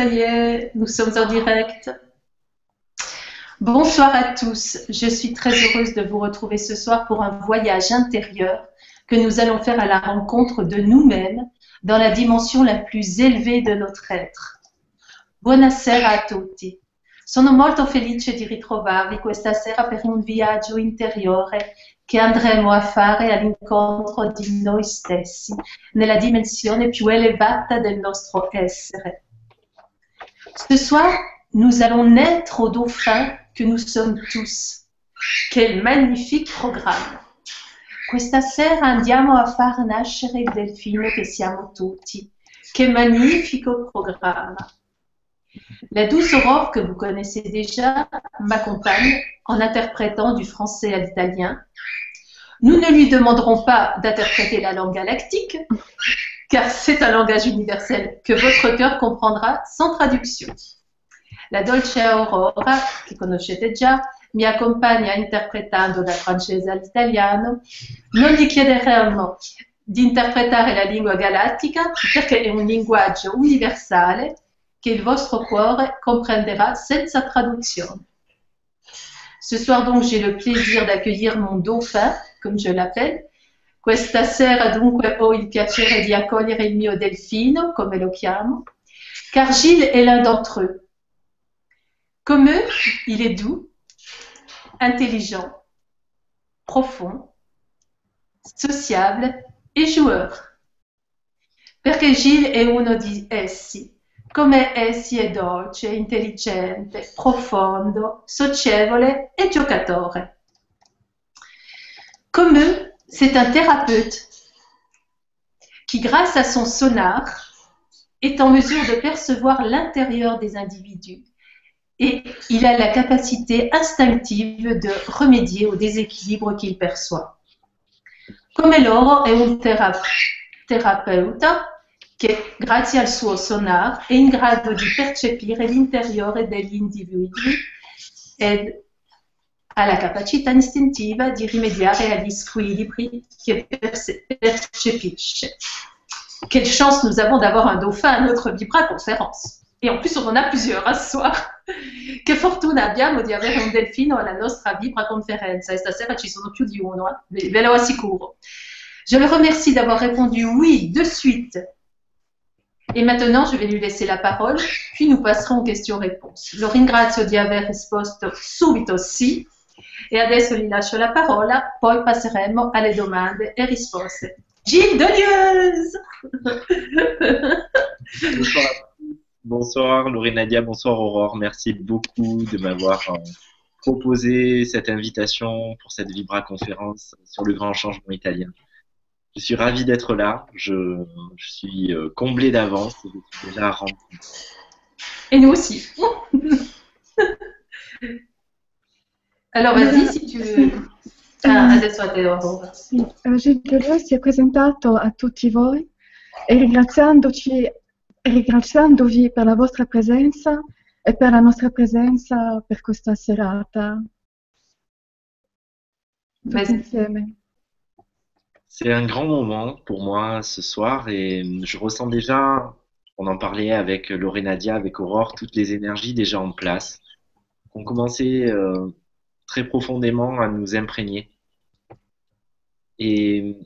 ça y est, nous sommes en direct. Bonsoir à tous, je suis très heureuse de vous retrouver ce soir pour un voyage intérieur que nous allons faire à la rencontre de nous-mêmes dans la dimension la plus élevée de notre être. Buonasera a tutti. Sono molto felice di ritrovarvi questa sera per un viaggio interiore che andremo a fare all'incontro di noi stessi, nella dimensione più elevata del nostro essere. Ce soir, nous allons naître au dauphin que nous sommes tous. Quel magnifique programme! Questa sera andiamo a far nascere il delfino che siamo tutti. Che magnifico programma! La douce Aurore, que vous connaissez déjà, m'accompagne en interprétant du français à l'italien. Nous ne lui demanderons pas d'interpréter la langue galactique, car c'est un langage universel que votre cœur comprendra sans traduction. La Dolce Aurora, che conoscete già, mi accompagna interpretando dal francese all'italiano. Non gli chiederemo di interpretare la lingua galattica perché è un linguaggio universale che il vostro cuore comprenderà senza traduzione. Ce soir donc j'ai le plaisir d'accueillir mon dauphin, comme je l'appelle. Questa sera dunque ho il piacere di accogliere il mio delfino, come lo chiamo, car Gilles est l'un d'entre eux. Comme eux, il est doux, intelligent, profond, sociable e joueur. Perché Gilles è uno di essi, come essi è dolce, intelligente, profondo, socievole e giocatore. Comme eux, c'est un thérapeute qui, grâce à son sonar, est en mesure de percevoir l'intérieur des individus et il a la capacité instinctive de remédier au déséquilibre qu'il perçoit. Come loro è un terapeuta che, grazie al suo sonar, è in grado di percepire l'interiore degli individui ed la capacità istintiva di rimediare agli squilibri che percepisce. Quelle chance nous avons d'avoir un dauphin à notre Vibra conférence. Et en plus, on en a plusieurs à ce soir. Che fortuna abbiamo di avere un delfino alla nostra Vibra conferenza. E stasera ci sono più di uno, eh? ve lo assicuro. Je le remercie d'avoir répondu oui de suite et maintenant, je vais lui laisser la parole, puis nous passerons aux questions-réponses. Lo ringrazio di aver risposto subito sì e adesso gli lascio la parola, poi passeremo alle domande e risposte. Gilles Delieuse Bonsoir. Bonsoir Laurie Nadia, bonsoir Aurore. Merci beaucoup de m'avoir euh, proposé cette invitation pour cette Vibra conférence sur le grand changement italien. Je suis ravi d'être là. Je, je suis euh, comblé d'avance et je suis déjà. Et nous aussi. Alors vas-y si tu veux. Ah, adesso a te, Aurora. Sì, eh, Gilles Deleuze si è presentato a tutti voi? E ringraziandoci, ringraziandovi per la vostra presenza e per la nostra presenza per questa serata. Tutti insieme. C'est un grand moment pour moi ce soir et je ressens déjà, on en parlait avec Laurie Nadia, avec Aurore, toutes les énergies déjà en place, qui ont commencé euh, très profondément à nous imprégner. Et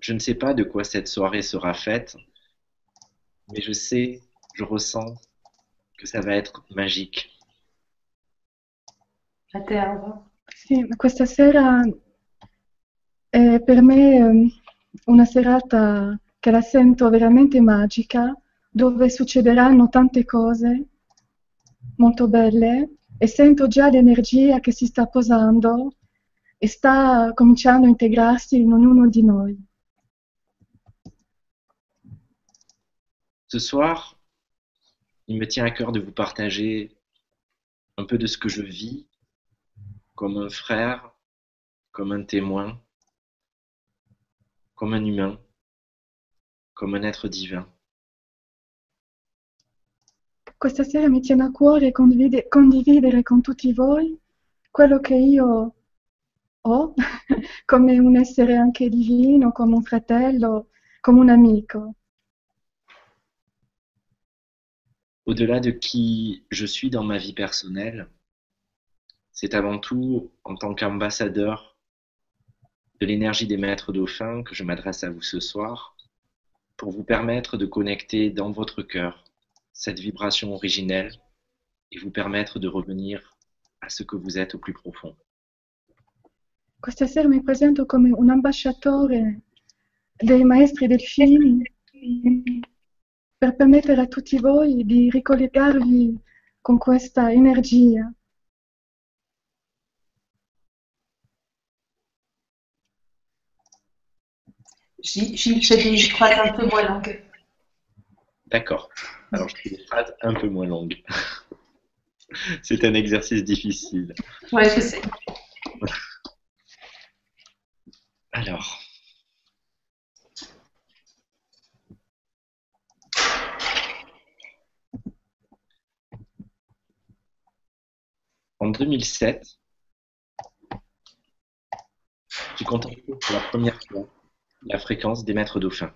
je ne sais pas de quoi cette soirée sera faite, mais je sais, je ressens que ça va être magique. A te, Aurora. Sì, questa sera è per me ehm, una serata che la sento veramente magica, dove succederanno tante cose molto belle e sento già l'energia che si sta posando e sta cominciando a integrarsi in ognuno di noi. Ce soir, il me tient à cœur de vous partager un peu de ce que je vis comme un frère, comme un témoin, comme un humain, comme un être divin. Questa sera mi tiene a cuore condivide- condividere con tutti voi quello che io ho come un essere anche divino, come un fratello, come un amico. au-delà de qui je suis dans ma vie personnelle, c'est avant tout en tant qu'ambassadeur de l'énergie des maîtres dauphins que je m'adresse à vous ce soir pour vous permettre de connecter dans votre cœur cette vibration originelle et vous permettre de revenir à ce que vous êtes au plus profond. Questa sera mi presento come un ambasciatore dei maestri delfini per permettere a tutti voi di ricollegarvi con questa energia. Gilles, des phrases un peu moins longues. D'accord. Alors je fais des phrases un peu moins longues. C'est un exercice difficile. Oui, je sais. Alors. En 2007, j'ai contacté pour la première fois la fréquence des maîtres dauphins.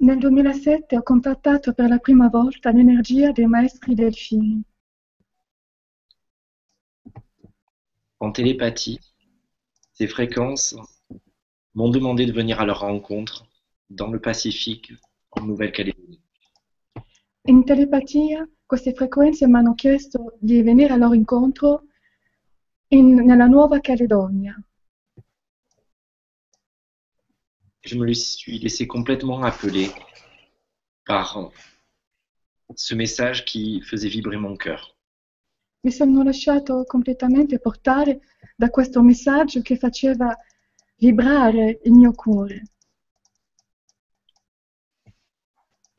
Nel 2007 ho contattato per la prima volta l'energia dei maestri delfini. En télépathie, ces fréquences m'ont demandé de venir à leur rencontre dans le Pacifique, en Nouvelle-Calédonie. In telepatia queste frequenze mi hanno chiesto di venire al loro incontro in- nella Nuova Caledonia. Je me suis laissé complètement appeler par ce message qui faisait vibrer mon cœur. Mi sono lasciato completamente portare da questo messaggio che faceva vibrare il mio cuore.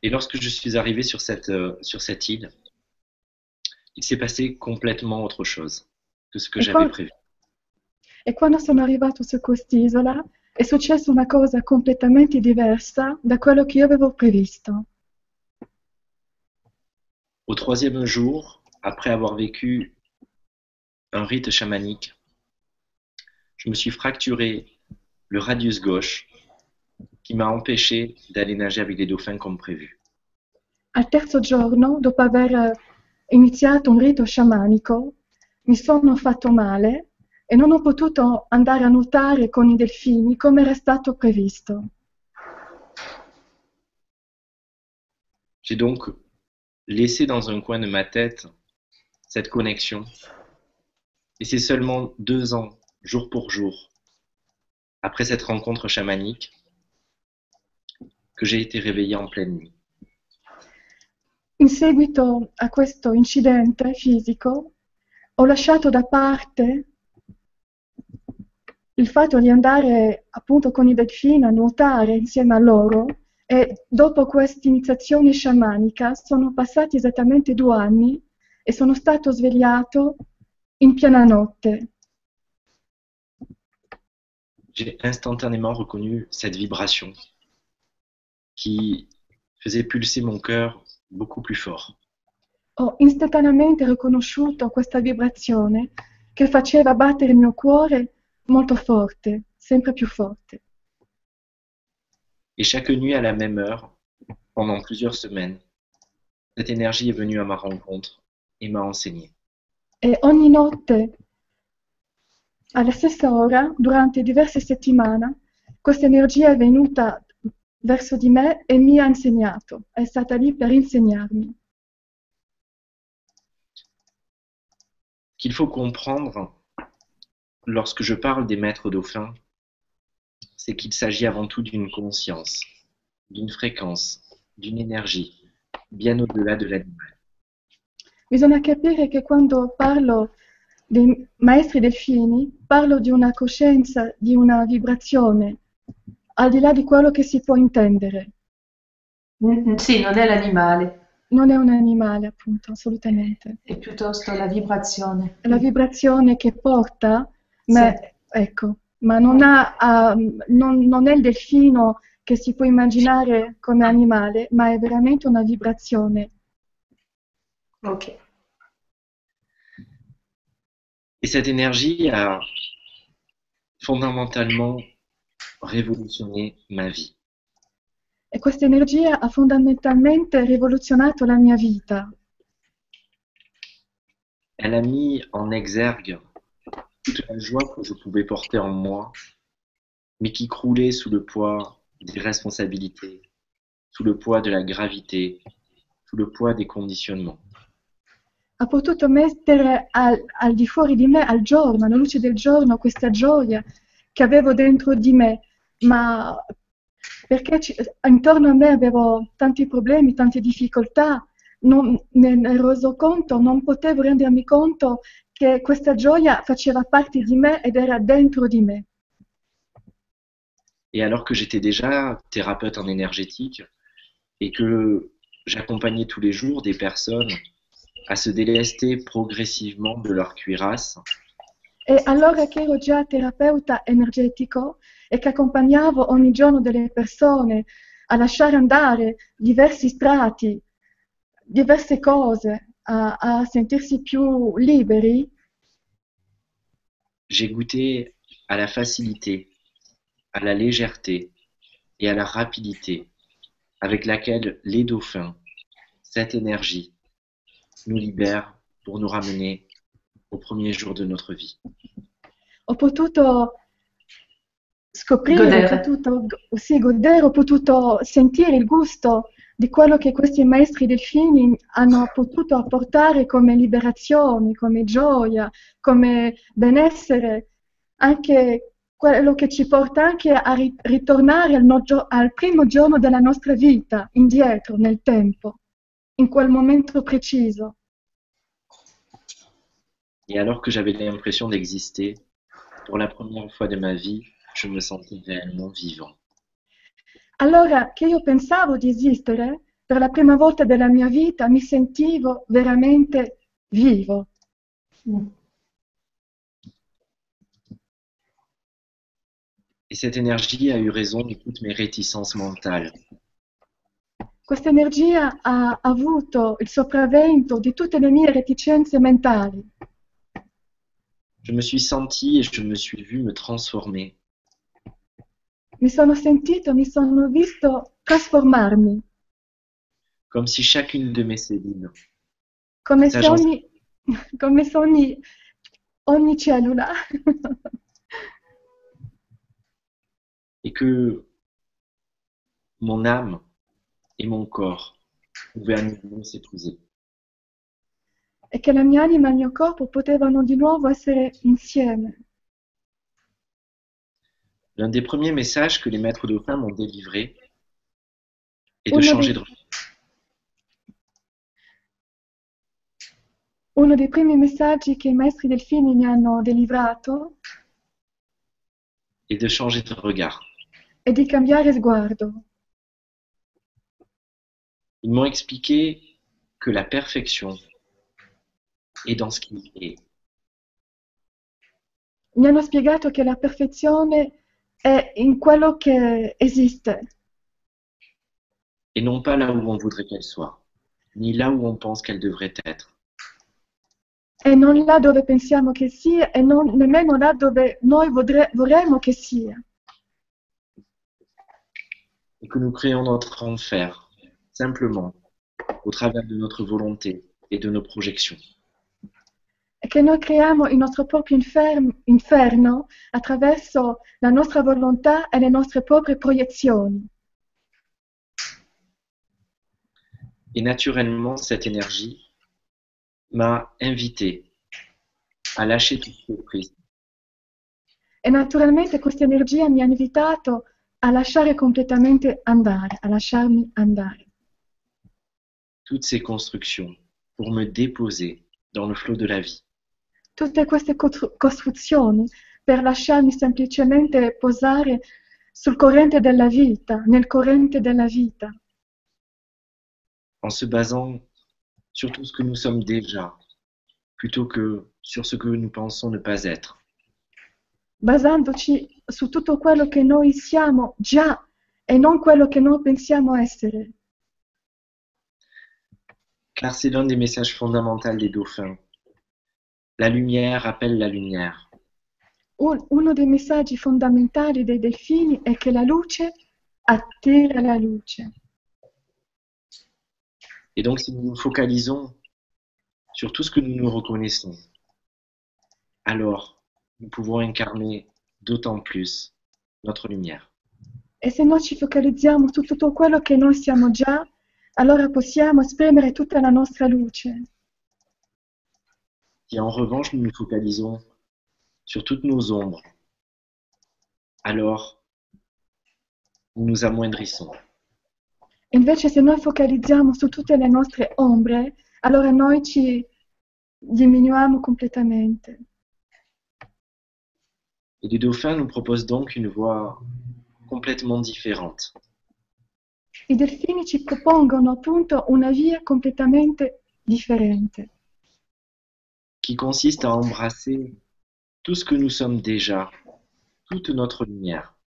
Et lorsque je suis arrivé sur cette, euh, sur cette île, il s'est passé complètement autre chose que ce que Et j'avais prévu. E quando sono arrivato su quest'isola è successa una cosa completamente diversa da quello che io avevo previsto. Au troisième jour, après avoir vécu un rite chamanique, je me suis fracturé le radius gauche qui m'a empêché d'aller nager avec les dauphins comme prévu. Al terzo giorno, dopo aver iniziato un rito sciamanico, mi sono fatto male e non ho potuto andare a nuotare con i delfini come era stato previsto. J'ai donc laissé dans un coin de ma tête cette connexion. Et c'est seulement deux ans, jour pour jour, après cette rencontre chamanique, que j'ai été réveillé en pleine nuit. In seguito a questo incidente fisico, ho lasciato da parte il fatto di andare appunto con i delfini a nuotare insieme a loro e dopo questa iniziazione sciamanica sono passati esattamente due anni e sono stato svegliato in piena notte. J'ai instantanément reconnu cette vibration qui faisait pulser mon cœur beaucoup plus fort. Ho istantaneamente riconosciuto questa vibrazione che faceva battere il mio cuore molto forte, sempre più forte. Et chaque nuit à la même heure, pendant plusieurs semaines, cette énergie est venue à ma rencontre et m'a enseigné. E ogni notte, alla stessa ora, durante diverse settimane, questa energia è venuta verso di me e mi ha insegnato, è stata lì per insegnarmi. Qu'il faut comprendre lorsque je parle des maîtres dauphins, c'est qu'il s'agit avant tout d'une conscience, d'une fréquence, d'une énergie, bien au-delà de l'animal. Bisogna capire che quando parlo dei maestri delfini, parlo di una coscienza, di una vibrazione, al di là di quello che si può intendere. Mm, Sì, non è l'animale, Non è un animale, appunto, assolutamente. è piuttosto la vibrazione. La vibrazione che porta, ma, ecco, ma non, ha, ah, non- non è il delfino che si può immaginare come animale, ma è veramente una vibrazione. Ok. Et cette énergie a fondamentalement révolutionné ma vie. E questa energia ha fondamentalmente rivoluzionato la mia vita. Elle a mis en exergue toute la joie que je pouvais porter en moi, mais qui croulait sous le poids des responsabilités, sous le poids de la gravité, sous le poids des conditionnements. Ha potuto mettere al, al di fuori di me, al giorno, alla luce del giorno, questa gioia che avevo dentro di me, ma perché ci- intorno a me avevo tanti problemi, tante difficoltà, non ne ero reso conto, non potevo rendermi conto che questa gioia faceva parte di me ed era dentro di me. Et alors que j'étais déjà thérapeute en énergétique et que j'accompagnais tous les jours des personnes à se délester progressivement de leur cuirasse, E allora che ero già terapeuta energetico e che accompagnavo ogni giorno delle persone a lasciare andare diversi strati, diverse cose, a, a sentirsi più liberi, j'ai goûté à la facilité, à la légèreté et à la rapidité avec laquelle les dauphins, cette énergie, nous libèrent pour nous ramener au premier jour de notre vie. ho potuto scoprire, ho potuto sì, godere, ho potuto sentire il gusto di quello che questi maestri delfini hanno potuto apportare come liberazione, come gioia, come benessere, anche quello che ci porta anche a ri- ritornare al, no- al primo giorno della nostra vita, indietro nel tempo, in quel momento preciso. Et alors que j'avais l'impression d'exister, pour la première fois de ma vie, je me sentais réellement vivant. Allora che io pensavo di esistere, per la prima volta della mia vita mi sentivo veramente vivo. Et cette énergie a eu raison de toutes mes réticences mentales. Questa energia ha avuto il sopravvento di tutte le mie reticenze mentali. Je me suis senti et je me suis vu me transformer. Mi sono sentito, mi sono visto trasformarmi, comme si chacune de mes cellules, come se ogni, come se ogni, ogni cellula et que mon âme et mon corps pouvaient à nouveau s'épouser. e che la mia anima e il mio corpo potevano di nuovo essere insieme. L'un des premiers messages que les maîtres dauphins m'ont délivré est de changer dei- de Uno dei primi messaggi che i maestri delfini mi hanno delivrato et de changer de regard. è di cambiare sguardo. Ils m'ont expliqué que la perfection est dans ce qui est. Mi hanno spiegato che la perfezione è in quello che esiste et non pas là où on voudrait qu'elle soit, ni là où on pense qu'elle devrait être. e non là dove pensiamo che sia e non nemmeno là dove noi vodre- vorremmo che sia. Et que nous créons notre enfer, simplement, au travers de notre volonté et de nos projections. Che noi creiamo il nostro proprio infer- inferno attraverso la nostra volontà e le nostre proprie proiezioni. Et naturellement, cette énergie m'a invité à lâcher toute surprise, E naturalmente questa energia mi ha invitato a lasciare completamente andare, a lasciarmi andare. toutes ces constructions, pour me déposer dans le flot de la vie. Tutte queste costru- costruzioni per lasciarmi semplicemente posare sul corrente della vita, nel corrente della vita, en se basant sur tout ce que nous sommes déjà, plutôt que sur ce que nous pensons ne pas être. basandoci su tutto quello che noi siamo già e non quello che noi pensiamo essere. Car c'est l'un des messages fondamentaux des dauphins. La lumière appelle la lumière. Un- uno dei messaggi fondamentali dei delfini è che la luce attira la luce. Et donc, si nous nous focalisons sur tout ce que nous nous reconnaissons, alors nous pouvons incarner d'autant plus notre lumière. E se noi ci focalizziamo su tutto quello che noi siamo già, allora possiamo esprimere tutta la nostra luce. Si en revanche nous nous focalisons sur toutes nos ombres, alors nous nous amoindrissons. Invece se noi focalizziamo su tutte le nostre ombre, allora noi ci diminuiamo completamente. Et les dauphins nous proposent donc une voie complètement différente. I delfini ci propongono appunto una via completamente differente, qui consiste à embrasser tout ce que nous sommes déjà, toute notre lumière,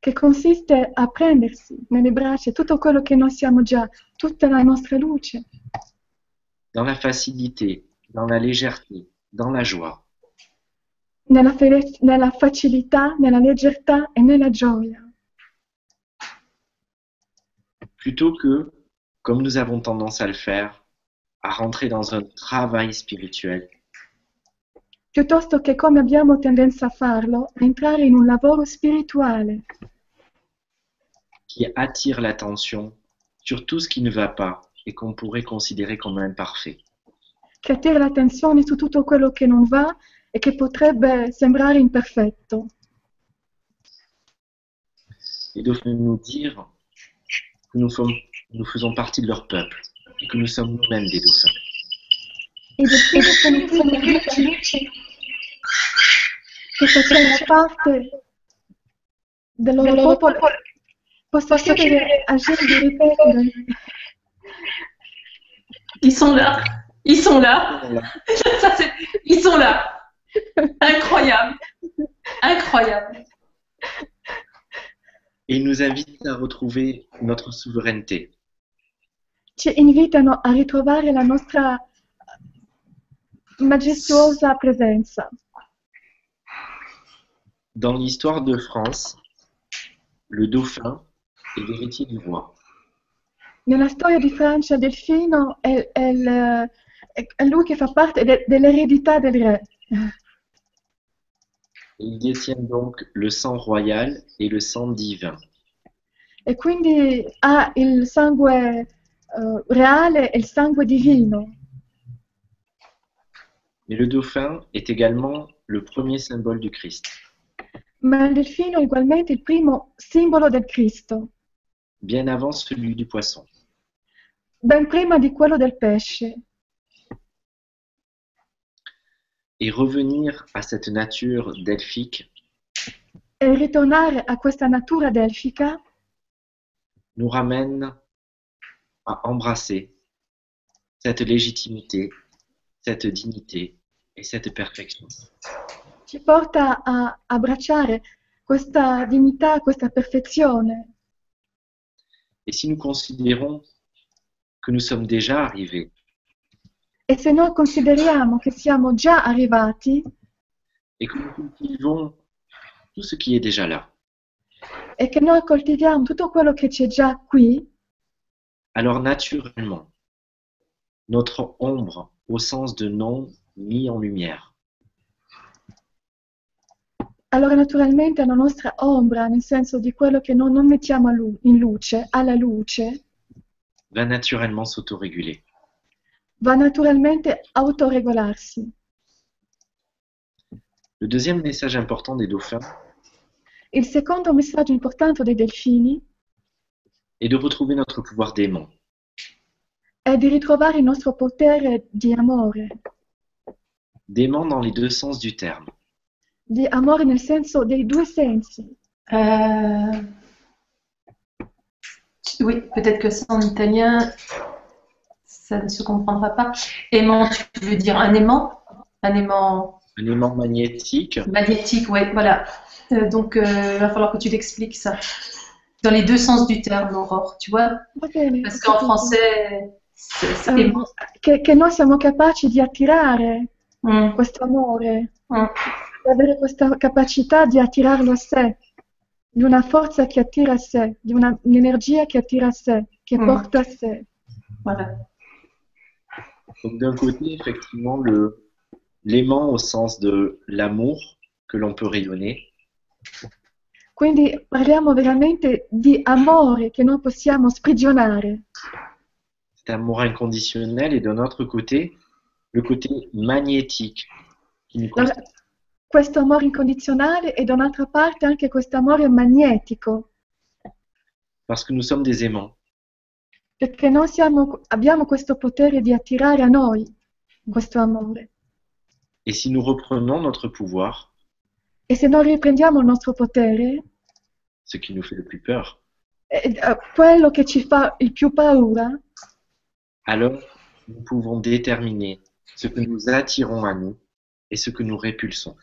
che consiste a prendersi nelle braccia tutto quello che noi siamo già, tutta la nostra luce, dans la facilité, dans la légèreté, dans la joie, nella, felic- nella facilità, nella leggertà e nella gioia, plutôt que, comme nous avons tendance à le faire, à rentrer dans un travail spirituel piuttosto che come abbiamo tendenza a farlo, a entrare in un lavoro spirituale qui attire l'attention sur tout ce qui ne va pas et qu'on pourrait considérer comme imparfait. che attira l'attenzione su tutto quello che non va e che potrebbe sembrare imperfetto. Et de nous dire que nous, sommes- nous faisons partie de leur peuple et que nous sommes nous-mêmes des dauphins. Che facciamo parte del loro popolo. Posso chiedere a Gilles di ripetere? Ils sont là. Ils sont là. Ça, Ils sont là. Incroyable. Incroyable. Et ils nous invitent à retrouver notre souveraineté, Ci invitano a ritrovare la nostra majestuosa presenza. Dans l'histoire de France, le dauphin est l'héritier du roi. Nella storia di Francia, Delfino è, è il- è- lui che fa parte de- dell'eredità del re. Il détient donc le sang royal et le sang divin. E quindi ha il sangue eh, reale e il sangue divino. Mais le dauphin est également le premier symbole du Christ, Ma il delfino è ugualmente il primo simbolo del Cristo, bien avant celui du poisson. ben prima di quello del pesce. Et revenir à cette nature delphique E ritornare a questa natura delfica nous ramène à embrasser cette légitimité, cette dignité et cette perfection. Ci porta a abbracciare questa dignità, questa perfezione. Et si nous considérons que nous sommes déjà arrivés, E se noi consideriamo che siamo già arrivati et que nous cultivons tout ce qui est déjà là, e che noi coltiviamo tutto quello che c'è già qui, alors naturellement, notre ombre, au sens de non mis en lumière, allora naturalmente la nostra ombra, nel senso di quello che noi non mettiamo in luce, alla luce, va naturellement s'autoréguler. va naturalmente autoregolarsi. Le deuxième message important des dauphins Il secondo messaggio importante dei delfini est de retrouver notre pouvoir d'aimant. è di ritrovare il nostro potere di amore, D'aimant dans les deux sens du terme. Di amore nel senso dei due sensi. Euh, Oui, peut-être que ça en italien, ça ne se comprendra pas. Aimant, tu veux dire un aimant? Un aimant Un aimant magnétique, magnétique, ouais, voilà. Euh, donc, il va falloir que tu l'expliques ça. Dans les deux sens du terme, Aurore, tu vois? Bene, Parce qu'en français, c'est Eh, aimant. che, che noi siamo capaci di attirare Mm, questo amore, mm. Di avere questa capacità di attirarlo a sé. di una forza che attira a sé, di una- un'energia che attira a sé, che Mm. porta a sé. Voilà. Donc d'un côté, effectivement, le l'aimant au sens de l'amour que l'on peut rayonner, Quindi parliamo veramente di amore che noi possiamo sprigionare. cet amour inconditionnel, et d'un autre côté, le côté magnétique qui nous Allora, questo amore incondizionale e da un'altra parte anche questo amore magnetico, parce que nous sommes des aimants. perché noi siamo- abbiamo questo potere di attirare a noi questo amore. Et si nous reprenons notre pouvoir, E se noi riprendiamo il nostro potere, ce qui nous fait le plus peur, eh, eh, quello che ci fa il più paura, alors nous pouvons déterminer ce que nous attirons à nous et ce que nous répulsons.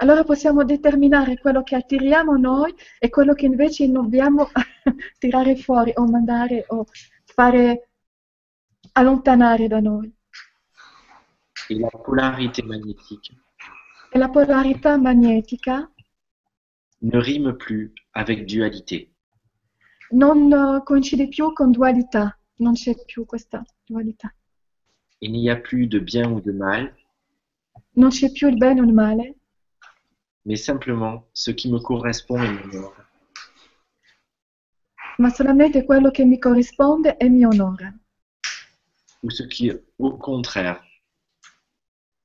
Allora possiamo determinare quello che attiriamo noi e quello che invece dobbiamo tirare fuori o mandare o fare allontanare da noi. Et la polarité magnétique E la polarità magnetica ne rime plus avec dualité. non eh, coincide più con dualità, non c'è più questa dualità. Il n'y a plus de bien ou de mal, Non c'è più il bene o il male, mais simplement ce qui me correspond et m'honore. ma solamente quello che mi corrisponde e mi onora. Ou ce qui, au contraire,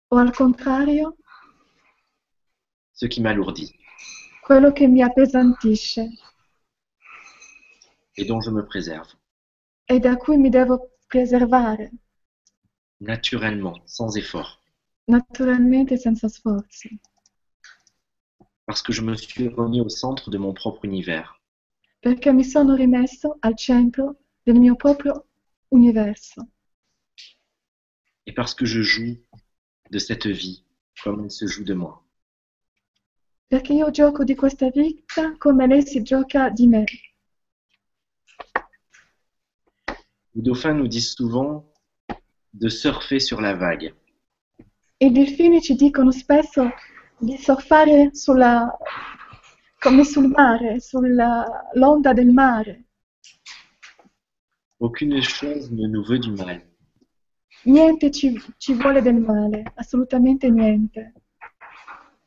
O al contrario, ce qui m'alourdit quello che mi appesantisce et dont je me préserve, e da cui mi devo preservare, naturellement, sans effort, naturalmente senza sforzi. Parce que je me suis remis au centre de mon propre univers. perché mi sono rimesso al centro del mio proprio universo et parce que je joue de cette vie comme elle se joue de moi. perché io gioco di questa vita come lei si gioca di me. Les dauphins nous disent souvent de surfer sur la vague. I delfini ci dicono spesso di surfare sulla, come sul mare, sull'onda del mare. Aucune chose ne nous veut du mal. Niente ci, ci vuole del male, assolutamente niente.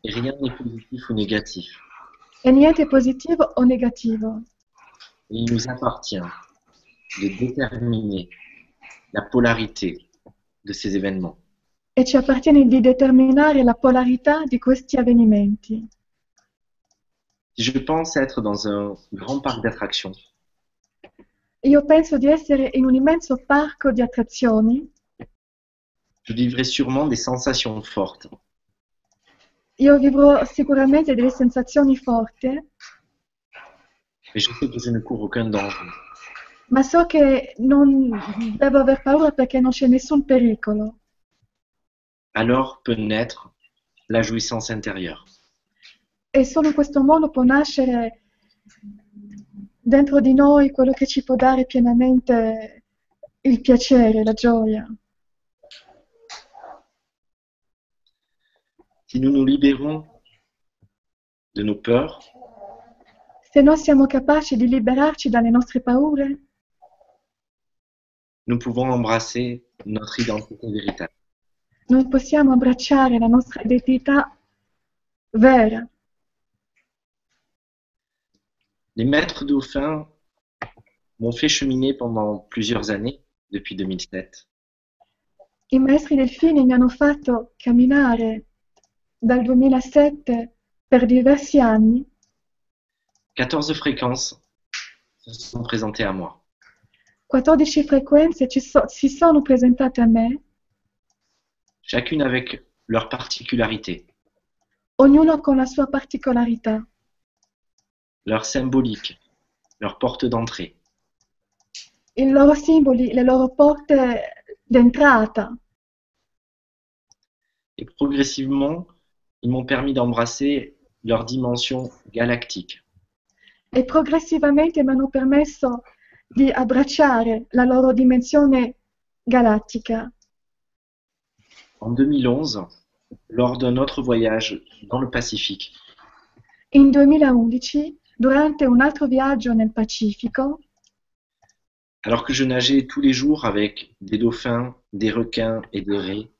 Et rien n'est positif ou négatif. E niente è positivo o negativo. Il nous appartient de déterminer la polarité de ces événements. E ci appartiene di determinare la polarità di questi avvenimenti. Je pense être dans un grand parc d'attractions, Io penso di essere in un immenso parco di attrazioni. je vivrai sûrement des sensations fortes, Io vivrò sicuramente delle sensazioni forti, mais je sais que je ne cours aucun danger. ma so che non devo aver paura perché non c'è nessun pericolo. Alors peut naître la jouissance intérieure. E solo in questo modo può nascere dentro di noi quello che ci può dare pienamente il piacere, la gioia. Si nous nous libérons de nos peurs, Se noi siamo capaci di liberarci dalle nostre paure, nous pouvons embrasser notre identité véritable. Noi possiamo abbracciare la nostra identità vera. Les maîtres dauphins m'ont fait cheminer pendant plusieurs années, depuis 2007, I maestri delfini mi hanno fatto camminare dal 2007 per diversi anni 14 fréquences se sont présentées à moi. 14 frequenze ci so- si sono presentate a me, chacune avec leur particularité, ognuno con la sua particolarità, leur symbolique, leur porte d'entrée. i loro simboli, le loro porte d'entrata. Et progressivement, ils m'ont permis d'embrasser leur dimension galactique. E progressivamente mi hanno permesso di abbracciare la loro dimensione galattica. En 2011, lors d'un autre voyage dans le Pacifique, In 2011, durante un altro viaggio nel Pacifico, alors que je nageais tous les jours avec des dauphins, des requins et des raies,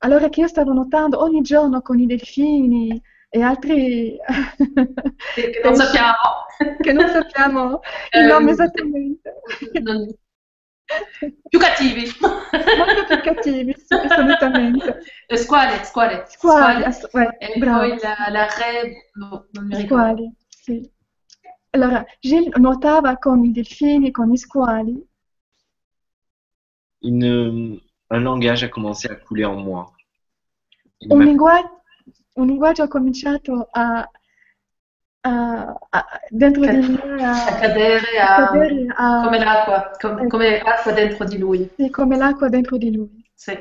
allora che io stavo nuotando ogni giorno con i delfini e altri Che non sappiamo. che non sappiamo. Il Ehm, nome esattamente, Più cattivi. molto più cattivi, assolutamente. Eh, Squali, squali. Squali, ass- eh, E bravo. poi la, la re, no, non mi ricordo. Squali, sì. Allora, Gilles nuotava con i delfini, con gli squali, une- un langage a commencé à couler en moi. Un, m'a- lingua- un linguaggio ha cominciato a, dentro di me A a, cadere, a a, cadere, a- come l'acqua, com- Eh. come acqua dentro di lui. sì, come l'acqua dentro di lui. Sì.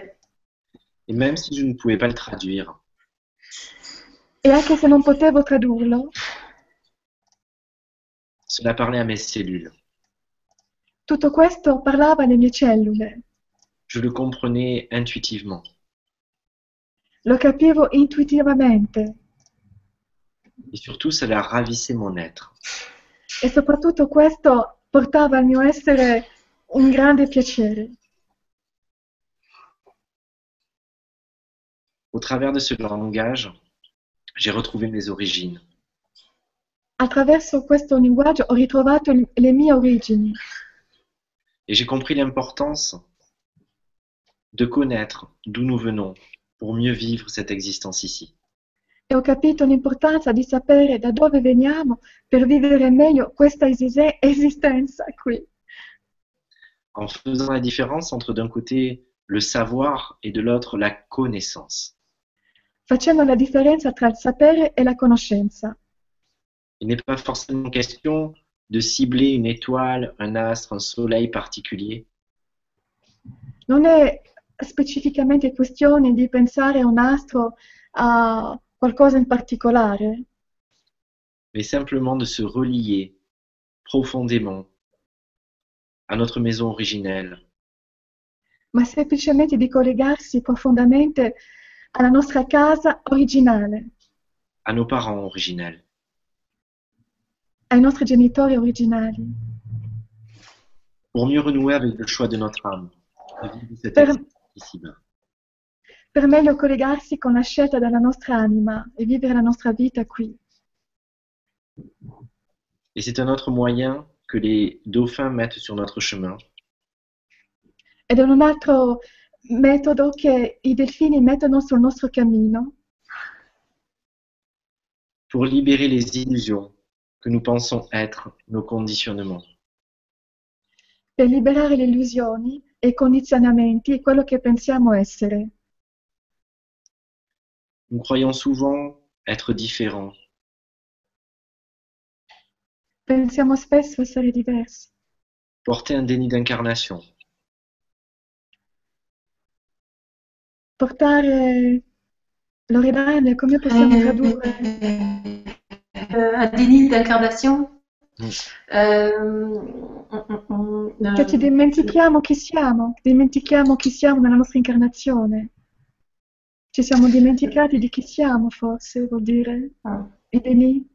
Et même si je ne pouvais pas le traduire, E anche se non potevo tradurlo, cela parlait à mes cellules. tutto questo parlava alle mie cellule. Je le comprenais intuitivement. Lo capivo intuitivamente Et surtout, cela ravissait mon être. e soprattutto questo portava al mio essere un grande piacere. Au travers de ce langage, j'ai retrouvé mes origines. Attraverso questo linguaggio ho ritrovato le mie origini Et j'ai compris l'importance de connaître d'où nous venons pour mieux vivre cette existence ici. E ho capito l'importanza di sapere da dove veniamo per vivere meglio questa esistenza qui, En faisant la différence entre d'un côté le savoir et de l'autre la connaissance. facendo la differenza tra il sapere e la conoscenza. Il n'est pas forcément question de cibler une étoile, un astre, un soleil particulier, Non è specificamente questione di pensare a un astro, a qualcosa in particolare, mais simplement de se relier profondément à notre maison originelle, ma semplicemente di collegarsi profondamente alla nostra casa originale, à nos parents originels, ai nostri genitori originali, pour mieux renouer avec le choix de notre âme, de vivre cette Per- ici-bas. Per meglio collegarsi con la scelta della nostra anima e vivere la nostra vita qui. Et c'est un autre moyen que les dauphins mettent sur notre chemin Ed è un altro metodo che i delfini mettono sul nostro cammino pour libérer les illusions que nous pensons être nos conditionnements. per liberare le illusioni e i condizionamenti e quello che pensiamo essere. Nous croyons souvent être différents, Pensiamo spesso essere diversi, porter un déni d'incarnation, portare Loredana, come possiamo tradurre? Euh, un déni d'incarnation? Mm. Euh, mm, mm, mm, Che ci dimentichiamo chi siamo, dimentichiamo chi siamo nella nostra incarnazione. Ci siamo dimenticati di chi siamo, forse, vuol dire? ah. Deni-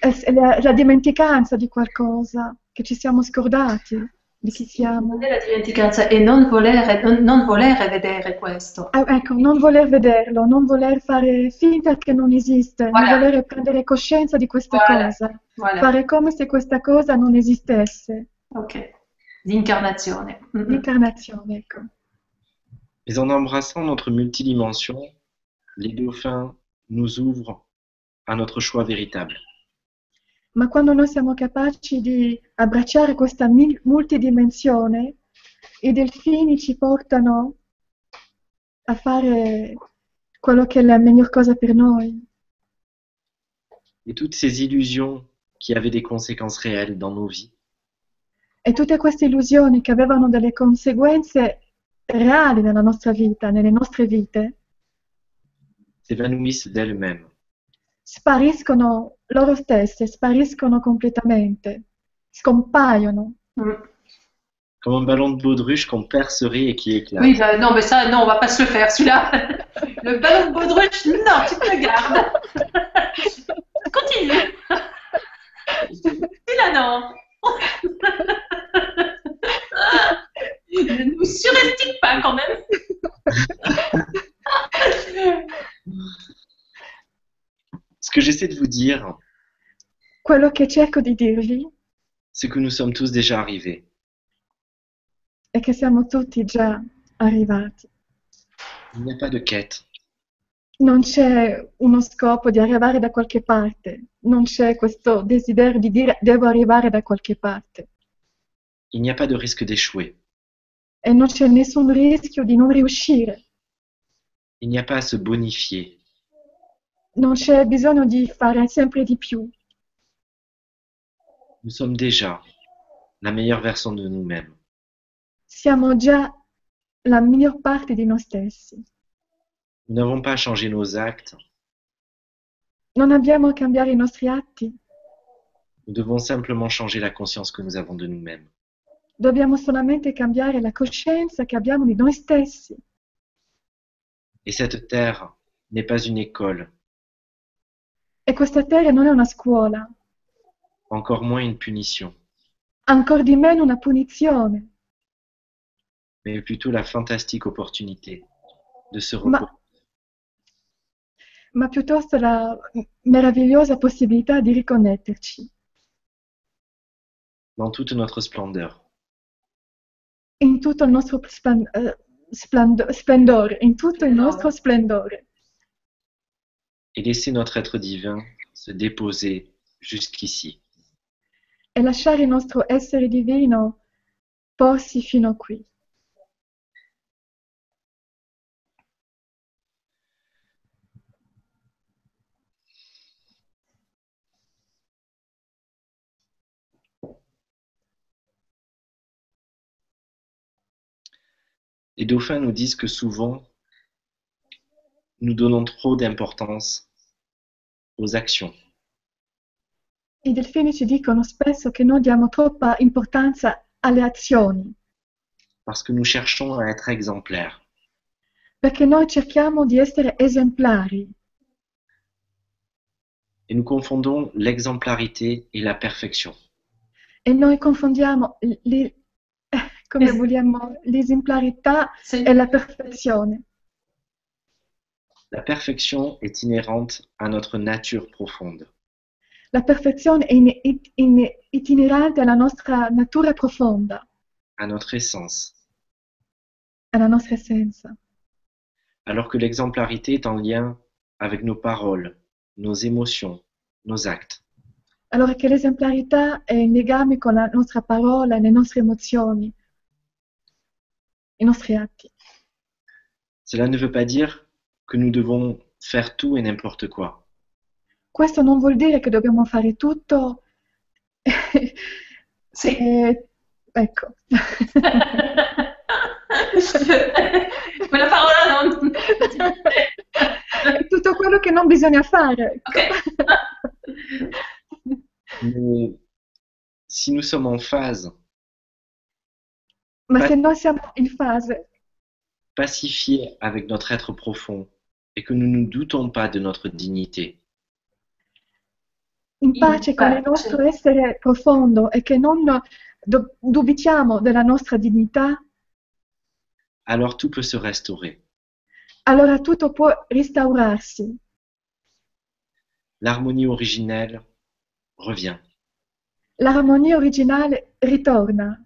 è la, la dimenticanza di qualcosa, che ci siamo scordati di chi siamo. Non è la dimenticanza e non volere, non, non volere vedere questo. Ah, ecco, non voler vederlo, non voler fare finta che non esiste, Voilà. non voler prendere coscienza di questa Voilà. cosa, Voilà. fare come se questa cosa non esistesse. Ok. L'incarnazione. Mm, mm. L'incarnazione, ecco. Mais en embrassant notre multidimension, les dauphins nous ouvrent à notre choix véritable. Ma quando noi siamo capaci di abbracciare questa multidimensione, i delfini ci portano a fare quello che è la miglior cosa per noi. Et toutes ces illusions qui avaient des conséquences réelles dans nos vies E tutte queste illusioni che avevano delle conseguenze reali nella nostra vita, nelle nostre vite, s'évanouissent d'elles-mêmes. spariscono loro stesse, spariscono completamente, scompaiono. Mm. Comme un ballon de baudruche qu'on percerait et qui éclate. Oui, bah, non, mais ça, non, on va pas se le faire, celui-là. Le ballon de baudruche, non, tu te le gardes. Continue. C'est là, non. Ne nous surestime pas quand même. Ce que j'essaie de vous dire, Quello che cerco di dirvi? c'est que nous sommes tous déjà arrivés. è che siamo tutti già arrivati. Il n'y a pas de quête. Non c'è uno scopo di arrivare da qualche parte, non c'è questo desiderio di dire devo arrivare da qualche parte Il n'y a pas de risque d'échouer. E non c'è nessun rischio di non riuscire, Il n'y a pas à se bonifier. non c'è bisogno di fare sempre di più. Nous sommes déjà la meilleure version de nous-mêmes. Siamo già la miglior parte di noi stessi. Nous n'avons pas à changer nos actes. Non abbiamo a cambiare i nostri atti, Nous devons simplement changer la conscience que nous avons de nous-mêmes. Dobbiamo solamente cambiare la coscienza che abbiamo di noi stessi. Et cette terre n'est pas une école, E questa terra non è una scuola, encore moins une punition, ancor di meno una punizione, mais plutôt la fantastique opportunité de se Ma- reposer. ma piuttosto la meravigliosa possibilità di riconnetterci dans toute notre splendeur. In tutto il nostro eh, splendo- splendore, in tutto il nostro splendore et laisser notre être divin se déposer jusqu'ici. e lasciare il nostro essere divino porsi fino a qui. Les dauphins nous disent que souvent, nous donnons trop d'importance aux actions, I delfini ci dicono spesso che noi diamo troppa importanza alle azioni, parce que nous cherchons à être exemplaires. perché noi cerchiamo di essere esemplari Et nous confondons l'exemplarité et la perfection. e noi confondiamo come vogliamo l'esemplarità C'est e la perfezione. La perfection est inhérente à notre nature profonde. La perfezione è in- in- itinerante alla nostra natura profonda, à notre essence, alla nostra essenza, alors que l'exemplarité est en lien avec nos paroles, nos émotions, nos actes. allora che l'esemplarità è in legame con la nostra parola, le nostre emozioni, i nostri atti. Cela ne veut pas dire que nous devons faire tout et n'importe quoi. Questo non vuol dire che dobbiamo fare tutto. Sì. e- ecco. Quella parola non... tutto quello che non bisogna fare. ecco. Ok. Mais si nous sommes en phase, Ma Beh. se noi siamo in fase pacifiés avec notre être profond et que nous ne doutons pas de notre dignité, in pace con il nostro essere profondo e che non do- dubitiamo della nostra dignità, alors tout peut se restaurer. allora tutto può restaurarsi. L'harmonie originelle revient. L'armonia originale ritorna.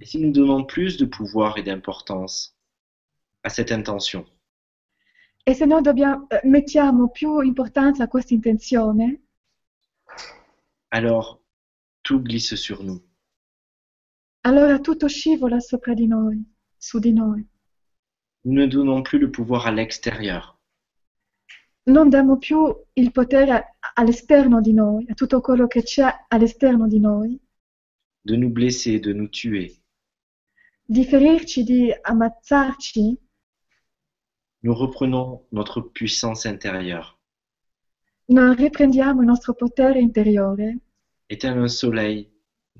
Et si nous donnons plus de pouvoir et d'importance à cette intention, E se noi dobbiamo- eh, mettiamo più importanza a questa intenzione, alors tout glisse sur nous. allora tutto scivola sopra di noi, su di noi. Nous ne donnons plus le pouvoir à l'extérieur, Non diamo più il potere a- all'esterno di noi, a tutto quello che c'è all'esterno di noi, de nous blesser, de nous tuer. di ferirci, di ammazzarci, Nous reprenons notre puissance intérieure. noi riprendiamo il nostro potere interiore. Et tel un soleil,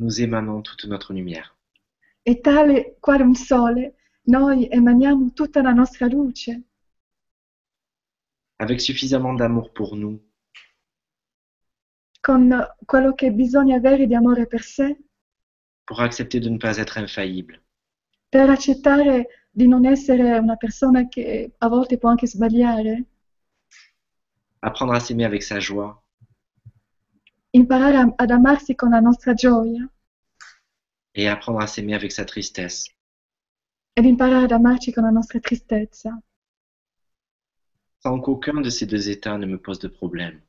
nous émanons toute notre lumière. e tale quale un sole noi emaniamo tutta la nostra luce, Avec suffisamment d'amour pour nous, con quello che bisogna avere di amore per sé, pour accepter de ne pas être infaillible, per accettare di non essere una persona che a volte può anche sbagliare, apprendre à s'aimer avec sa joie, imparare a- ad amarsi con la nostra gioia? Et apprendre à s'aimer avec sa tristesse. ed imparare ad amarci con la nostra tristezza, sans qu'aucun de ces deux états ne me pose de problème.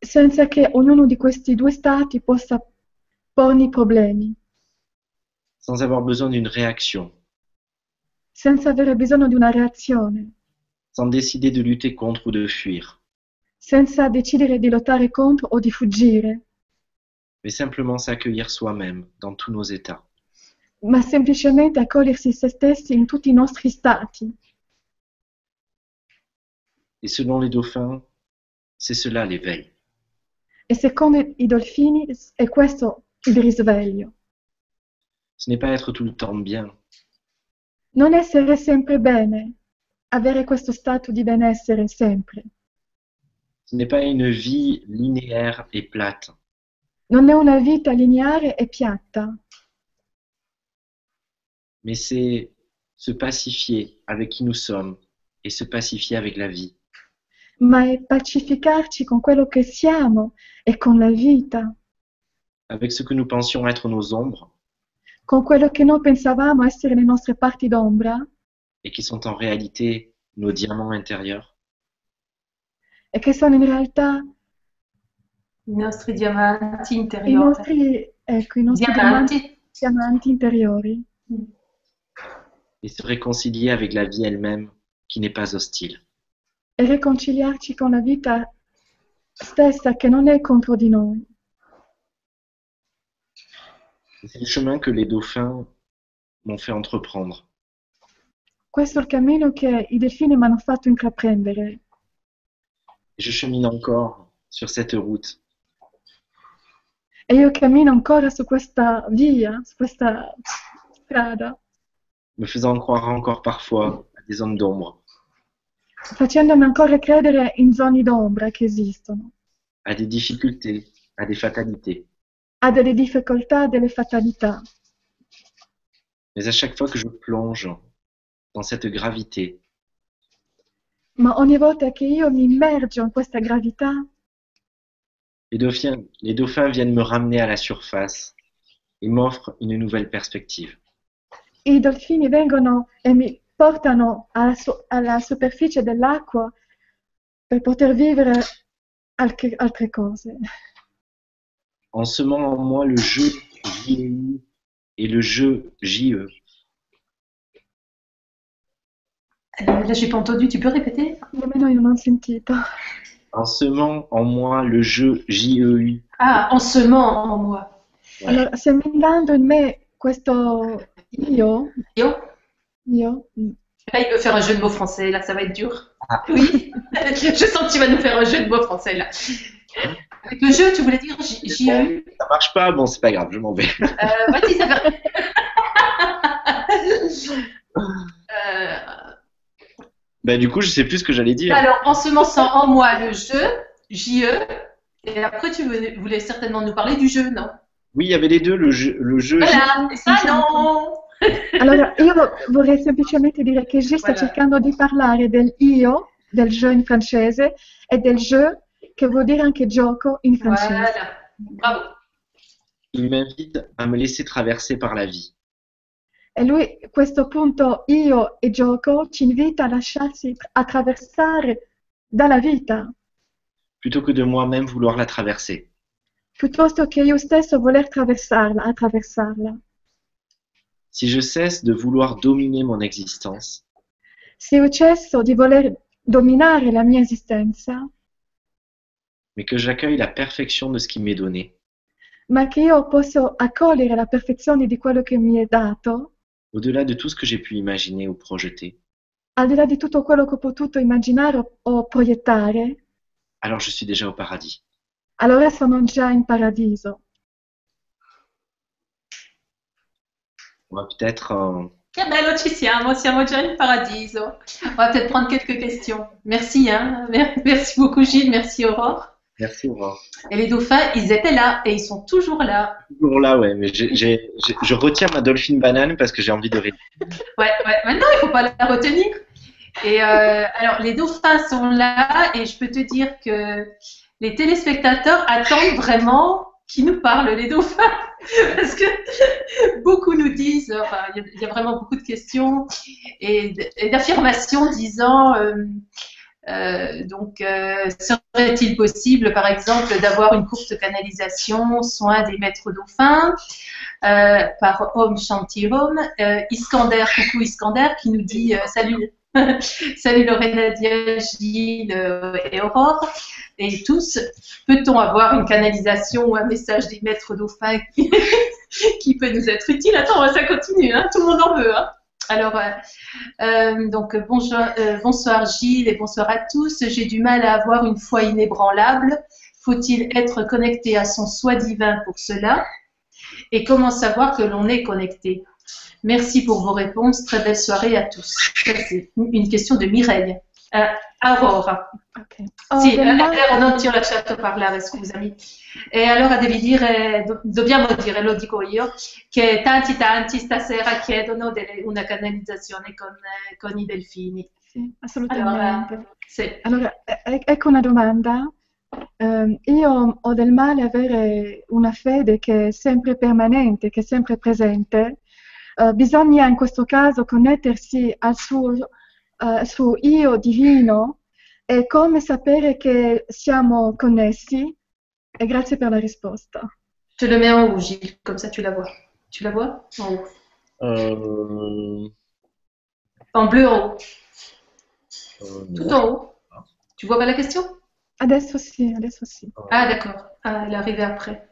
senza che ognuno di questi due stati possa pormi problemi, sans avoir besoin d'une réaction, senza avere bisogno di una reazione, sans décider de lutter contre ou de fuir, senza decidere di lottare contro o di fuggire, mais simplement s'accueillir soi-même dans tous nos états. ma semplicemente accogliersi se stessi in tutti i nostri stati. Et selon les dauphins, c'est cela l'éveil. E secondo i dolfini è questo il risveglio. Ce n'est pas être tout le temps bien, Non essere sempre bene, avere questo stato di benessere sempre. ce n'est pas une vie linéaire et plate, Non è una vita lineare e piatta, mais c'est se pacifier avec qui nous sommes et se pacifier avec la vie. ma è pacificarci con quello che siamo e con la vita, avec ce que nous pensions être nos ombres con quello che noi pensavamo essere le nostre parti d'ombra et qui sont en réalité nos diamants intérieurs. e che sono in realtà I nostri diamanti i interiori. nostri, ecco, i nostri diamanti, Diamanti. diamanti interiori et se réconcilier avec la vie elle-même qui n'est pas hostile. e riconciliarci con la vita stessa che non è contro di noi. C'est le chemin que les dauphins m'ont fait entreprendre. Questo è il cammino che i delfini mi hanno fatto intraprendere Et je chemine encore sur cette route e io cammino ancora su questa via, su questa strada, me faisant croire encore parfois à des zones d'ombre, facendomi ancora credere in zone d'ombra che esistono, à des difficultés, à des fatalités. A delle difficoltà, delle fatalità. Mais à chaque fois que je plonge dans cette gravité, Ma ogni volta che io mi immergo in questa gravità, les dauphins, les dauphins viennent me ramener à la surface et m'offrent une nouvelle perspective. i dolfini vengono e mi portano alla, su- alla superficie dell'acqua per poter vivere altre cose, En semant en moi le jeu JEU et le jeu JE, Euh, Là, j'ai pas entendu. Tu peux répéter? Nemmeno io non ho sentito. en semant en moi le jeu JEU, Ah, en semant en moi. Allora, seminando in me questo io, Yo. io, Là, il veut faire un jeu de mots français. Là, ça va être dur. Ah. Oui. Je sens que tu vas nous faire un jeu de mots français là. Avec le jeu, tu voulais dire JE ça marche pas, bon c'est pas grave, je m'en vais. Euh, Vas-y, ça va. Euh, Bah du coup je sais plus ce que j'allais dire. alors, ensemençant en moi le jeu, JE, et après tu voulais, certainement nous parler du jeu, non? Oui, il y avait les deux, le jeu, le jeu Voilà, et ça non Allora, io vorrei semplicemente dire che Gilles sta Voilà. cercando di parlare del io, del jeu in francese, e del jeu, che vuol dire anche gioco in francese. Voilà, bravo. il m'invite à me laisser traverser par la vie. E lui, questo punto io e gioco, ci invita a lasciarsi attraversare dalla vita, plutôt que de moi-même vouloir la traverser. piuttosto che io stesso voler attraversarla, attraversarla. Si je cesse de vouloir dominer mon existence, Se io cesso di voler dominare la mia esistenza, mais que j'accueille la perfection de ce qui m'est donné, ma che io posso accogliere la perfezione di quello che mi è dato, au-delà de tout ce que j'ai pu imaginer ou projeter, al di là di tutto quello che ho potuto immaginare o- proiettare, alors je suis déjà au paradis. allora sono già in paradiso. On va peut-être... euh, Che bello ci siamo, siamo già in paradiso. On va peut-être prendre quelques questions. Merci, hein. Mer- Merci beaucoup Gilles, merci Aurore. Merci Aurore. Et les dauphins, ils étaient là et ils sont toujours là. Toujours là, ouais, mais je retiens ma dolphine banane parce que j'ai envie de rire. Ouais, ouais. Maintenant, il faut pas la retenir. Et euh, alors, les dauphins sont là et je peux te dire que les téléspectateurs attendent vraiment qu'ils nous parlent, les dauphins. Parce que beaucoup nous disent, enfin, il y a- il y, a vraiment beaucoup de questions et d'affirmations disant, euh, euh, donc, euh, serait-il possible, par exemple, d'avoir une courte canalisation, soin des maîtres dauphins euh, par Om Shanti Om. Iskander, coucou Iskander, qui nous dit salut, salut Lorena Nadia, Gilles et Aurore. Et tous, peut-on avoir une canalisation ou un message des maîtres dauphins qui, qui peut nous être utile? Attends, ça continue, hein, tout le monde en veut. Hein. Alors, euh, euh, donc bonjour, euh, bonsoir Gilles et bonsoir à tous. J'ai du mal à avoir une foi inébranlable. Faut-il être connecté à son soi divin pour cela? Et comment savoir que l'on est connecté? Merci pour vos réponses. Très belle soirée à tous. C'est une question de Mireille. Euh, Aurora. Ok. Ho Sì, del eh, male- eh, non ti ho lasciato parlare, scusami. E allora devi dire, do- dobbiamo dire, lo dico io, che tanti tanti stasera chiedono delle- una canalizzazione con, eh, con i delfini. Sì, assolutamente. Allora, sì. Allora, e- ecco una domanda. Ehm, io ho del male avere una fede che è sempre permanente, che è sempre presente. Eh, bisogna in questo caso connettersi al suo, eh, suo io divino e come sapere che siamo connessi. E grazie per la risposta. Je le mets en haut, Gilles, comme ça tu la vois. Tu la vois? En haut. Euh, En bleu en haut. euh, Tout non. en haut. Tu vois pas la question? Adesso sì, adesso sì. Ah d'accord. Ah, elle est arrivée après.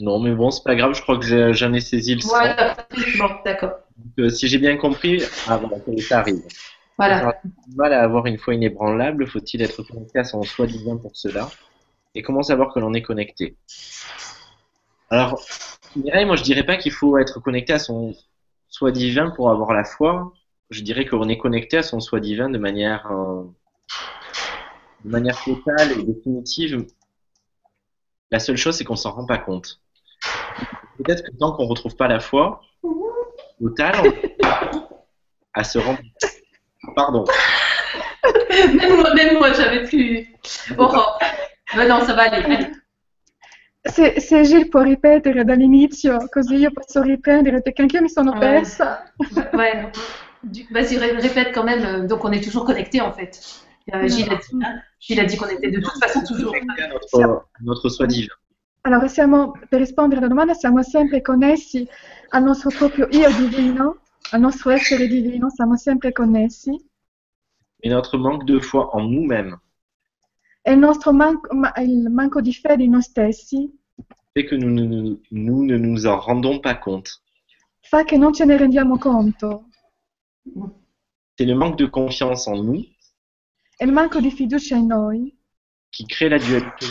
Non, mais bon, c'est pas grave, je crois que j'ai- j'en ai saisi le sens. Voilà. Bon, d'accord. Euh, si j'ai bien compris, ah voilà, ça arrive. Voilà. Du mal à avoir une foi inébranlable, faut-il être connecté à son soi divin pour cela? Et comment savoir que l'on est connecté? Alors, Mireille, moi je dirais pas qu'il faut être connecté à son soi divin pour avoir la foi. Je dirais qu'on est connecté à son soi divin de manière, euh, de manière totale et définitive. La seule chose, c'est qu'on s'en rend pas compte. Peut-être que tant qu'on retrouve pas la foi totale, on- à se rendre. Pardon. Même moi, même moi j'avais plus. Aurore. Mais non, ça va aller. Se, se Gilles può ripetere dall'inizio, così io posso riprendere, perché anch'io mi sono Ouais. persa. Ouais. Du- Vas-y, ré- répète quand même. euh, Donc, on est toujours connecté en fait. Euh, Gilles a dit, hein, Gilles a dit qu'on était de toute façon toujours. Notre, notre soi divin. Allora, siamo, per rispondere alla domanda, siamo sempre connessi al nostro proprio io divino, al nostro essere divino, siamo sempre connessi. Mais notre manque de foi en nous-mêmes il nostro manco, ma- il manco di fede in noi stessi fait que nous, ne- nous, nous ne nous en rendons pas compte. fa che non ce ne rendiamo conto. C'est le manque de confiance en nous È il manco di fiducia in noi qui crée la dualité.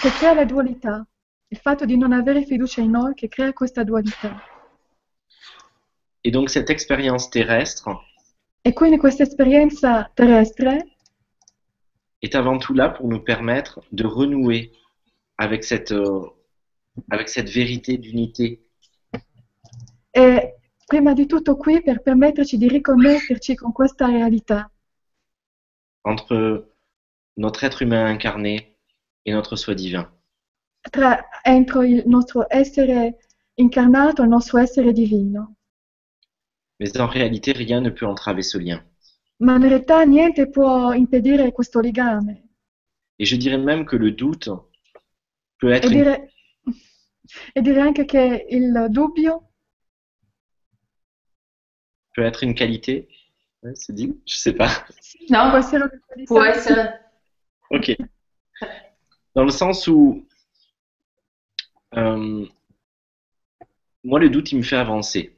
che crea la dualità. Il fatto di non avere fiducia in noi che crea questa dualità. Et donc cette expérience terrestre E quindi questa esperienza terrestre est avant tout là pour nous permettre de renouer avec cette, euh, avec cette vérité d'unité è prima di tutto qui per permetterci di riconnetterci con questa realtà entre notre être humain incarné et notre soi divin. tra, entro il nostro essere incarnato e il nostro essere divino. Mais en réalité, rien ne peut entraver ce lien. Ma in realtà niente può impedire questo legame. Et je dirais même que le doute peut être E une, dire, e dire anche che il dubbio peut être une qualité. Ouais, c'est dit Je sais pas. Non, può essere una può essere. Ok. Dans le sens où euh, moi, le doute, il me fait avancer.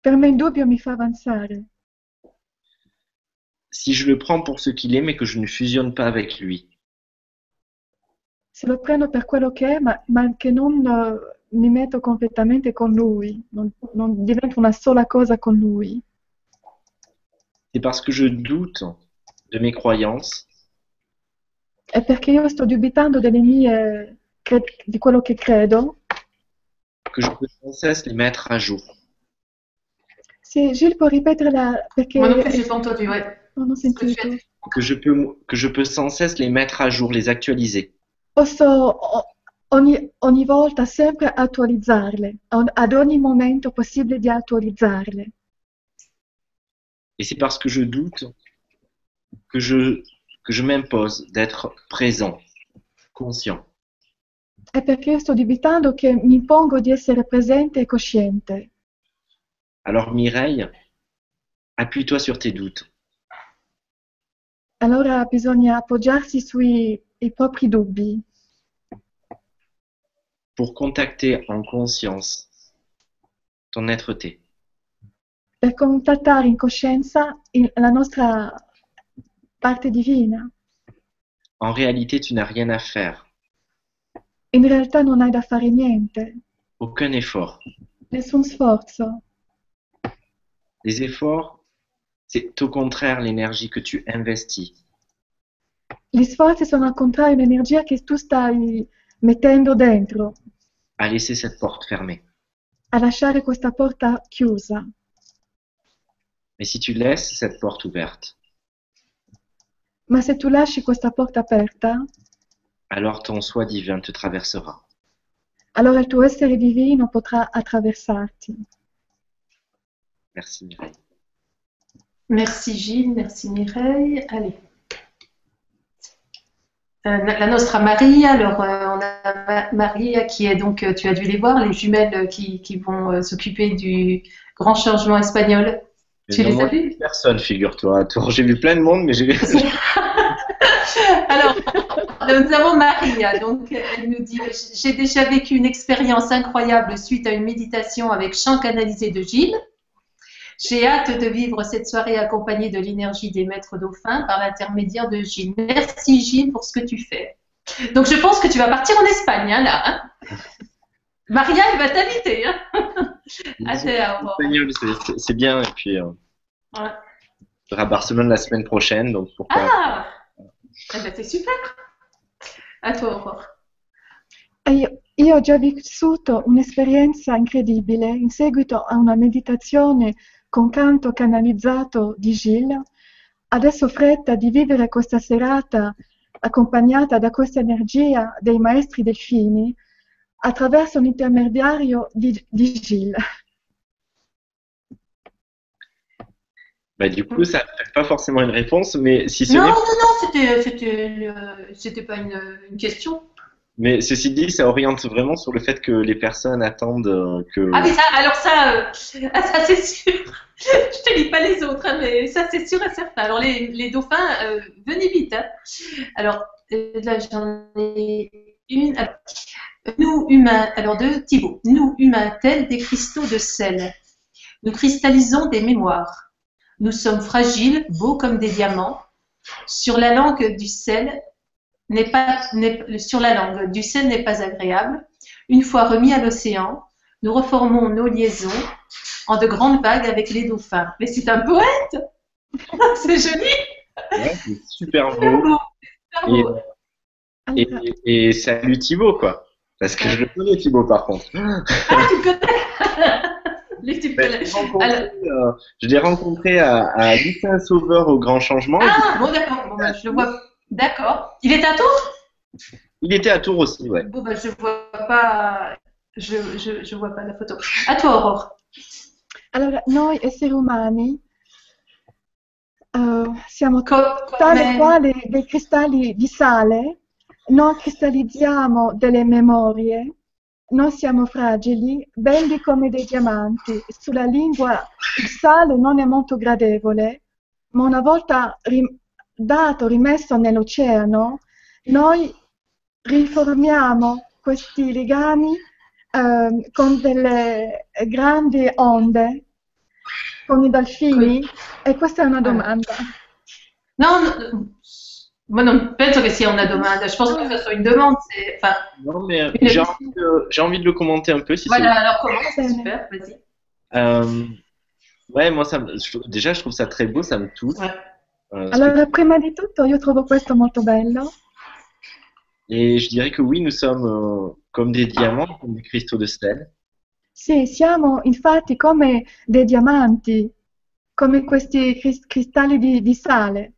Per me il dubbio mi fa avanzare. Si je le prends pour ce qu'il est, mais que je ne fusionne pas avec lui. Se lo prendo per quello che è, ma, ma che non eh, mi metto completamente con lui, non, non divento una sola cosa con lui. C'est parce que je doute de mes croyances è perché io sto dubitando delle mie, di quello che credo. que je peux sans cesse les mettre à jour. Sì, Gilles può ripeterla perché Moi non plus, j'ai pas entendu, ouais. Non ho Ce que je peux, que je peux sans cesse les mettre à jour, les actualiser. Posso o- ogni, ogni volta sempre attualizzarle, ad ogni momento possibile di attualizzarle. Et c'est parce que je doute que je, que je m'impose d'être présent, conscient. È perché sto dubitando che mi impongo di essere presente e cosciente. Alors Mireille, appuie-toi sur tes doutes. Allora bisogna appoggiarsi sui i propri dubbi pour contacter en conscience ton être-té. per contattare in coscienza il- la nostra parte divina. En réalité, tu n'as rien à faire, In realtà non hai da fare niente, aucun effort. nessun sforzo. Les efforts, c'est au contraire l'énergie que tu investis Gli sforzi sono al contrario l'energia che tu stai mettendo dentro à laisser cette porte fermée. a lasciare questa porta chiusa. Mais si tu laisses cette porte ouverte, Ma se tu lasci questa porta aperta, alors ton soi divin te traversera. allora il tuo essere divino potrà attraversarti. Merci Mireille. Merci Gilles, merci Mireille. Allez. Euh, la Nostra Maria, alors euh, on a Ma- Maria qui est donc, euh, tu as dû les voir, les jumelles qui, qui vont euh, s'occuper du grand changement espagnol. Tu les as vus Personne, figure-toi. Toi, J'ai vu plein de monde, mais j'ai Alors, nous avons Maria, donc elle nous dit J'ai déjà vécu une expérience incroyable suite à une méditation avec chant canalisé de Gilles. J'ai hâte de vivre cette soirée accompagnée de l'énergie des maîtres dauphins par l'intermédiaire de Gilles. Merci Gilles pour ce que tu fais. Donc je pense que tu vas partir en Espagne, hein, là. hein. Maria, elle va t'inviter. Hein. Ah, c'est bien. Et puis, euh, Ouais. je serai à Barcelone la semaine prochaine, donc pourquoi Ah Eh ben, c'est super. À toi, Aurore. E io, io ho già vissuto un'esperienza incredibile in seguito a una meditazione con canto canalizzato di Gilles. Adesso fretta di vivere questa serata accompagnata da questa energia dei maestri delfini attraverso un intermediario di, di Gilles. Bah, du coup, ça ne pas forcément une réponse, mais si ce Non, non, non, c'était, c'était, euh, c'était pas une, une question. Mais ceci dit, ça oriente vraiment sur le fait que les personnes attendent euh, que. Ah, mais ça, alors ça, euh, ah, ça c'est sûr. Je te lis pas les autres, hein, mais ça c'est sûr et certain. Alors les, dauphins, euh, venez vite. hein. Alors là j'en ai une. Alors, nous humains, alors de Thibaut, nous humains tels des cristaux de sel, nous cristallisons des mémoires. Nous sommes fragiles, beaux comme des diamants. Sur la langue du sel n'est pas, sur la langue du sel n'est pas agréable. Une fois remis à l'océan, nous reformons nos liaisons en de grandes vagues avec les dauphins. Mais c'est un poète C'est joli Ouais, c'est super beau. beau, c'est super Et, beau. et, Allora, et salut Thibaut, quoi. Parce que je le connais, Thibaut, par contre. Ah, tu connais? Lui, tu le Ben, connais. je l'ai rencontré, euh, je l'ai rencontré à, à Lucin Sauveur au Grand Changement. Ah, bon, d'accord. Bon, bah, je le vois. D'accord. Il est à Tours Il était à Tours aussi, ouais. Bon, bah, je vois pas. Je, je, je vois pas la photo. À toi, Aurore. allora, noi esseri umani eh, siamo Co- tale come- quale dei cristalli di sale, non cristallizziamo delle memorie, non siamo fragili, belli come dei diamanti. Sulla lingua il sale non è molto gradevole, ma una volta rim- dato, rimesso nell'oceano, noi riformiamo questi legami ehm, con delle grandi onde, con i delfini, e questa è una domanda. Non, non, moi non penso che sia una domanda. Je pense que ce soit une demande. c'est- Enfin, Non, mais euh, j'ai envie, de- j'ai envie de le commenter un peu, si voilà, alors commence, Bene. super, vas-y. Euh, ouais, moi, ça je- déjà, je trouve ça très beau, ça me touche. Ouais. Allora, prima di tutto io trovo questo molto bello. Et je dirais que oui, nous sommes euh, comme des diamants, comme des cristaux de sel. Sì, siamo infatti come dei diamanti, come questi cris- cristalli di, di sale.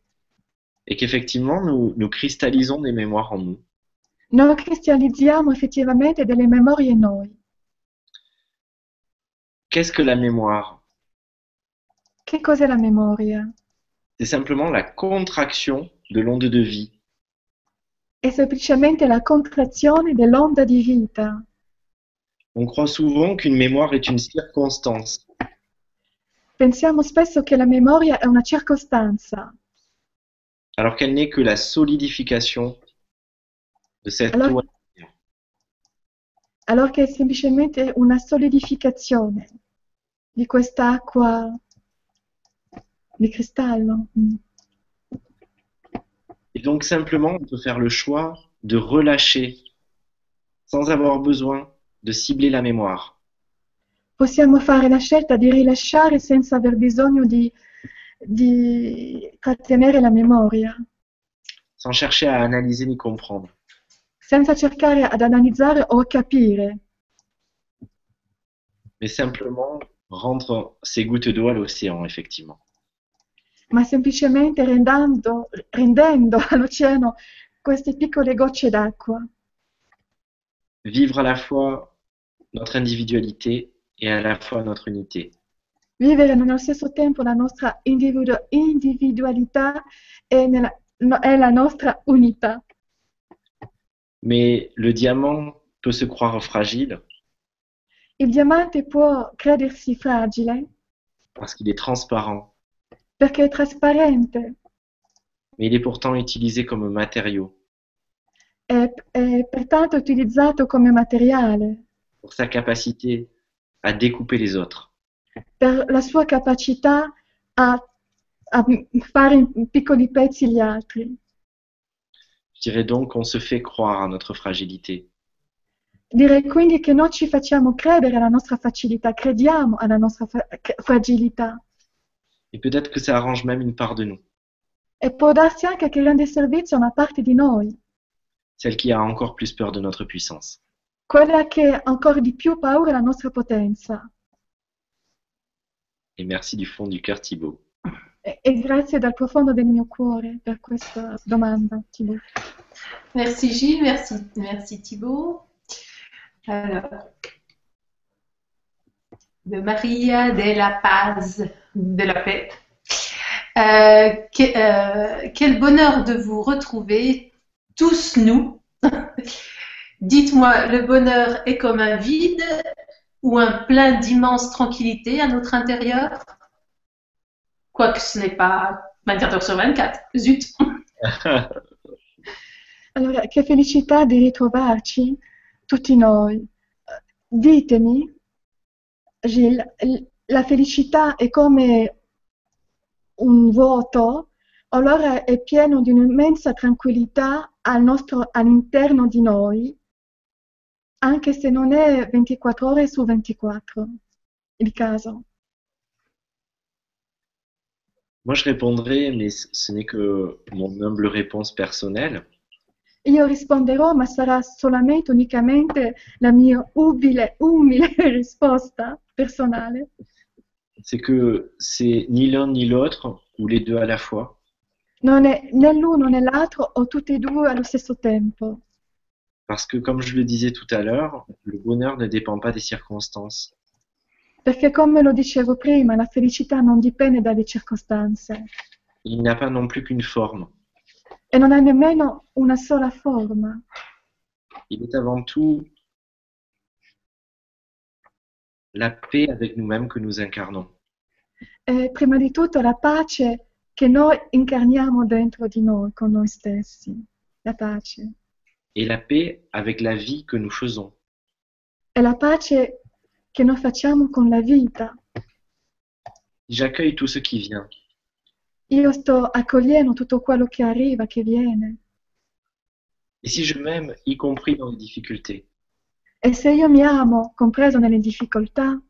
Et qu'effectivement, nous, nous cristallisons des mémoires en nous. Noi cristallizziamo effettivamente delle memorie in noi. Qu'est-ce que la mémoire? Che cos'è la memoria? C'est simplement la contraction de l'onde de vie. È semplicemente la contrazione dell'onda di vita. On croit souvent qu'une mémoire est une circonstance, Pensiamo spesso che la memoria è una circostanza, alors qu'elle n'est que la solidification de cette Alors- loi. allora che è semplicemente una solidificazione di quest'acqua cristallo. Mm. Et donc simplement, on peut faire le choix de relâcher sans avoir besoin de cibler la mémoire. Possiamo fare la scelta di rilasciare senza aver bisogno di, di trattenere la memoria, sans chercher à analyser ni comprendre. senza cercare ad analizzare o capire, mais simplement rendre ces gouttes d'eau à l'océan, effectivement. Ma semplicemente rendendo, rendendo all'oceano queste piccole gocce d'acqua, Vivre à la fois notre individualité et à la fois notre unité. vivere nello stesso tempo la nostra individu- individualità e, nella- no- e la nostra unità. Mais le diamant peut se croire fragile Il diamante può credersi fragile parce qu'il est transparent, perché è trasparente mais il est pourtant utilisé comme matériau e, e pertanto è utilizzato come materiale pour sa capacité à découper les autres. per la sua capacità a, a fare in piccoli pezzi gli altri. Je dirais donc qu'on se fait croire à notre fragilité. Direi quindi che noi ci facciamo credere alla nostra facilità, crediamo alla nostra fa- fragilità Et peut-être que ça arrange même une part de nous, e può darsi anche che rende servizio a una parte di noi, celle qui a encore plus peur de notre puissance. quella che ha ancora di più paura della nostra potenza. Et merci du fond du cœur, Thibaut. E, e grazie dal profondo del mio cuore per questa domanda, Thibaut. Merci Gilles, merci, merci Thibaut. Alors, de Maria de la Paz, de la paix. Euh, euh, quel bonheur de vous retrouver, tous nous. Dites-moi, le bonheur est comme un vide ou un plein d'immense tranquillité à notre intérieur? Quoique ce n'est pas 24 heures sur 24. Zut Allora, che felicità di ritrovarci tutti noi. Ditemi, Gilles, la felicità è come un vuoto, allora è pieno di un'immensa tranquillità al nostro- all'interno di noi, anche se non è 24 ore su 24 il caso. Moi, je répondrai, mais ce ce n'est que mon humble réponse personnelle. Io risponderò, ma sarà solamente, unicamente la mia umile, umile risposta personale. C'est que c'est ni l'un ni l'autre, ou les deux à la fois. Non è né l'uno né l'altro o tutti e due allo stesso tempo. Parce que, comme je le disais tout à l'heure, le bonheur ne dépend pas des circonstances. Perché come lo dicevo prima, la felicità non dipende dalle circostanze Il n'a pas non plus qu'une forme. e non ha nemmeno una sola forma. Il est avant tout la paix avec nous-mêmes que nous incarnons. È prima di tutto la pace che noi incarniamo dentro di noi, con noi stessi. La pace. Et la paix avec la vie que nous faisons. È la pace che noi facciamo con la vita. J'accueille tout ce qui vient. Io sto accogliendo tutto quello che arriva, che viene. Et si je m'aime, y compris dans les difficultés, E se io mi amo, compreso nelle difficoltà,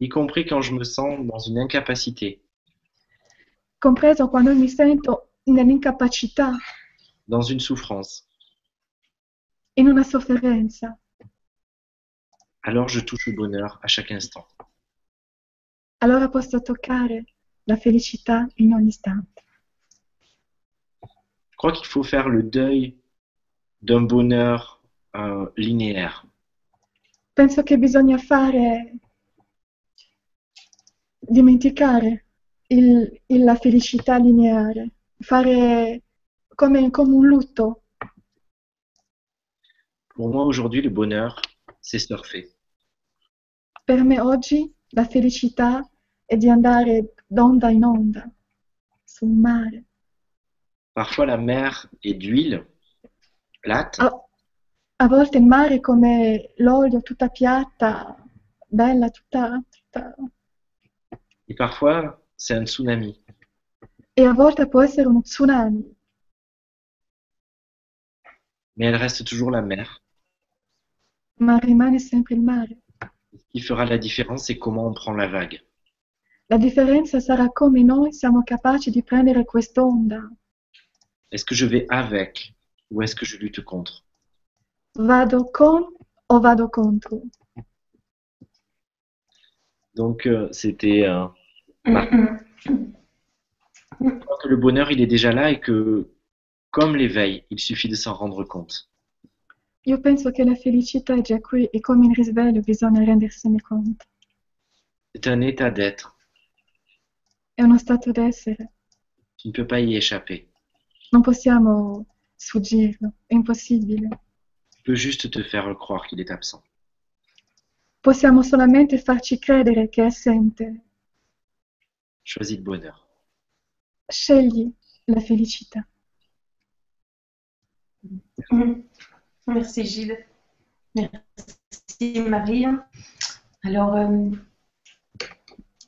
y compris quand je me sens dans une incapacité, compreso quando mi sento nell'incapacità, dans une souffrance, in una sofferenza, alors je touche au bonheur à chaque instant. allora posso toccare la felicità in ogni istante. Je crois qu'il faut faire le deuil d'un bonheur euh, linéaire. Penso che bisogna fare, dimenticare il- il- la felicità lineare, fare come, come un lutto. Pour moi, aujourd'hui, le bonheur, c'est surfer. Per me oggi la felicità è di andare d'onda in onda, sul mare. Parfois, la mer est d'huile plate, A, a volte il mare come l'olio, tutta piatta, bella, tutta, tutta... et parfois, c'est un tsunami. E a volte può essere uno tsunami, Mais elle reste toujours la mer. ma rimane sempre il mare. Ce qui fera la différence, c'est comment on prend la vague. La differenza sarà come noi siamo capaci di prendere quest'onda. Est-ce que je vais avec ou est-ce que je lutte contre? Vado con o vado contro? Donc, euh, c'était. euh, je crois que le bonheur, il est déjà là et que, comme l'éveil, il suffit de s'en rendre compte. Io penso che la felicità è già qui e come il risveglio bisogna rendersene conto. C'est un état d'être. È uno stato d'essere, Tu ne peux pas y échapper. non possiamo sfuggirlo, è impossibile. Juste te faire croire qu'il est absent. Possiamo solamente farci credere che è assente. Choisis le bonheur. Scegli la felicità. mm. Merci Gilles. Merci Marie. Alors, euh,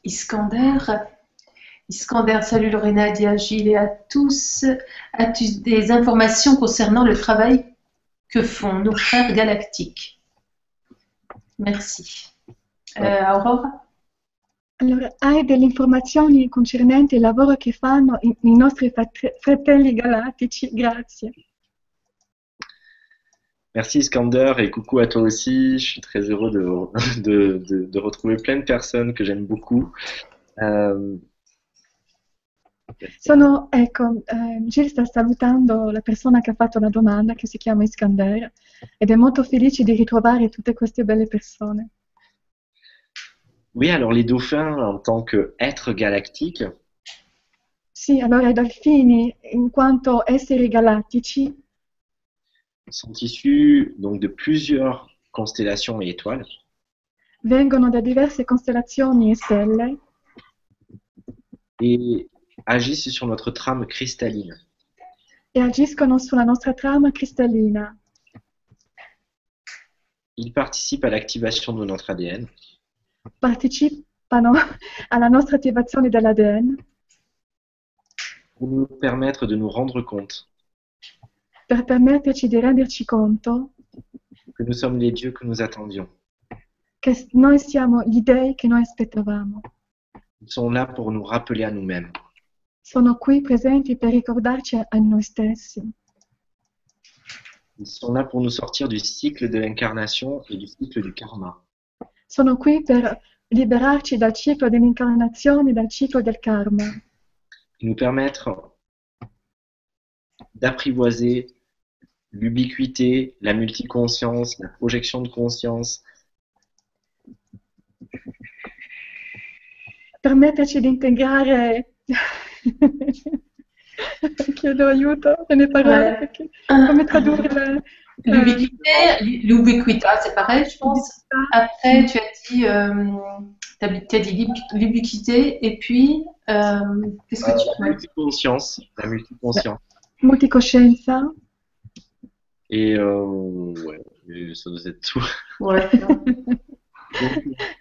Iskander, Iskander, salut Lorena, Dia, Gilles et à tous. As-tu des informations concernant le travail? Que font nos frères galactiques Merci. Euh, Aurora Allora, hai delle informazioni concernenti il lavoro che fanno i, i nostri frate- fratelli galattici? Grazie. Merci Iskander et coucou à toi aussi. Je suis très heureux de, de, de, de retrouver plein de personnes que j'aime beaucoup. Euh, Sono, ecco, eh, Gilles sta salutando la persona che ha fatto la domanda, che si chiama Iskander, ed è molto felice di ritrovare tutte queste belle persone. oui, alors les dauphins en tant qu'êtres galactiques, Sì, allora i delfini, in quanto esseri galattici, sont issus donc de plusieurs constellations et étoiles. vengono da diverse costellazioni e stelle et agissent sur notre trame cristalline. e agiscono sulla nostra trama cristallina. Ils participent à l'activation de notre ADN Partecipano alla nostra attivazione dell'ADN pour nous permettre de nous rendre compte per permetterci di renderci conto que nous sommes les dieux que nous attendions. che noi siamo gli dei che noi aspettavamo. Ils sont là pour nous rappeler à nous-mêmes. Sono qui presenti per ricordarci a noi stessi. Ils sont là pour nous sortir du cycle de l'incarnation et du cycle du karma. Sono qui per liberarci dal ciclo dell'incarnazione e dal ciclo del karma, et nous permettre d'apprivoiser l'ubiquité, la multiconscience, la projection de conscience, permetterci di integrare. Chiedo aiuto nelle parole Ouais. perché come tradurre la- L'ubiquité, l'ubiquita, c'est pareil, je pense. Après, tu as dit, euh, tu as dit l'ubi- l'ubiquité, et puis, euh, qu'est-ce que tu la as multiconscience, la multiconscience. multicoscienza. Et euh, ouais, et ça doit être tout. Ouais. Donc,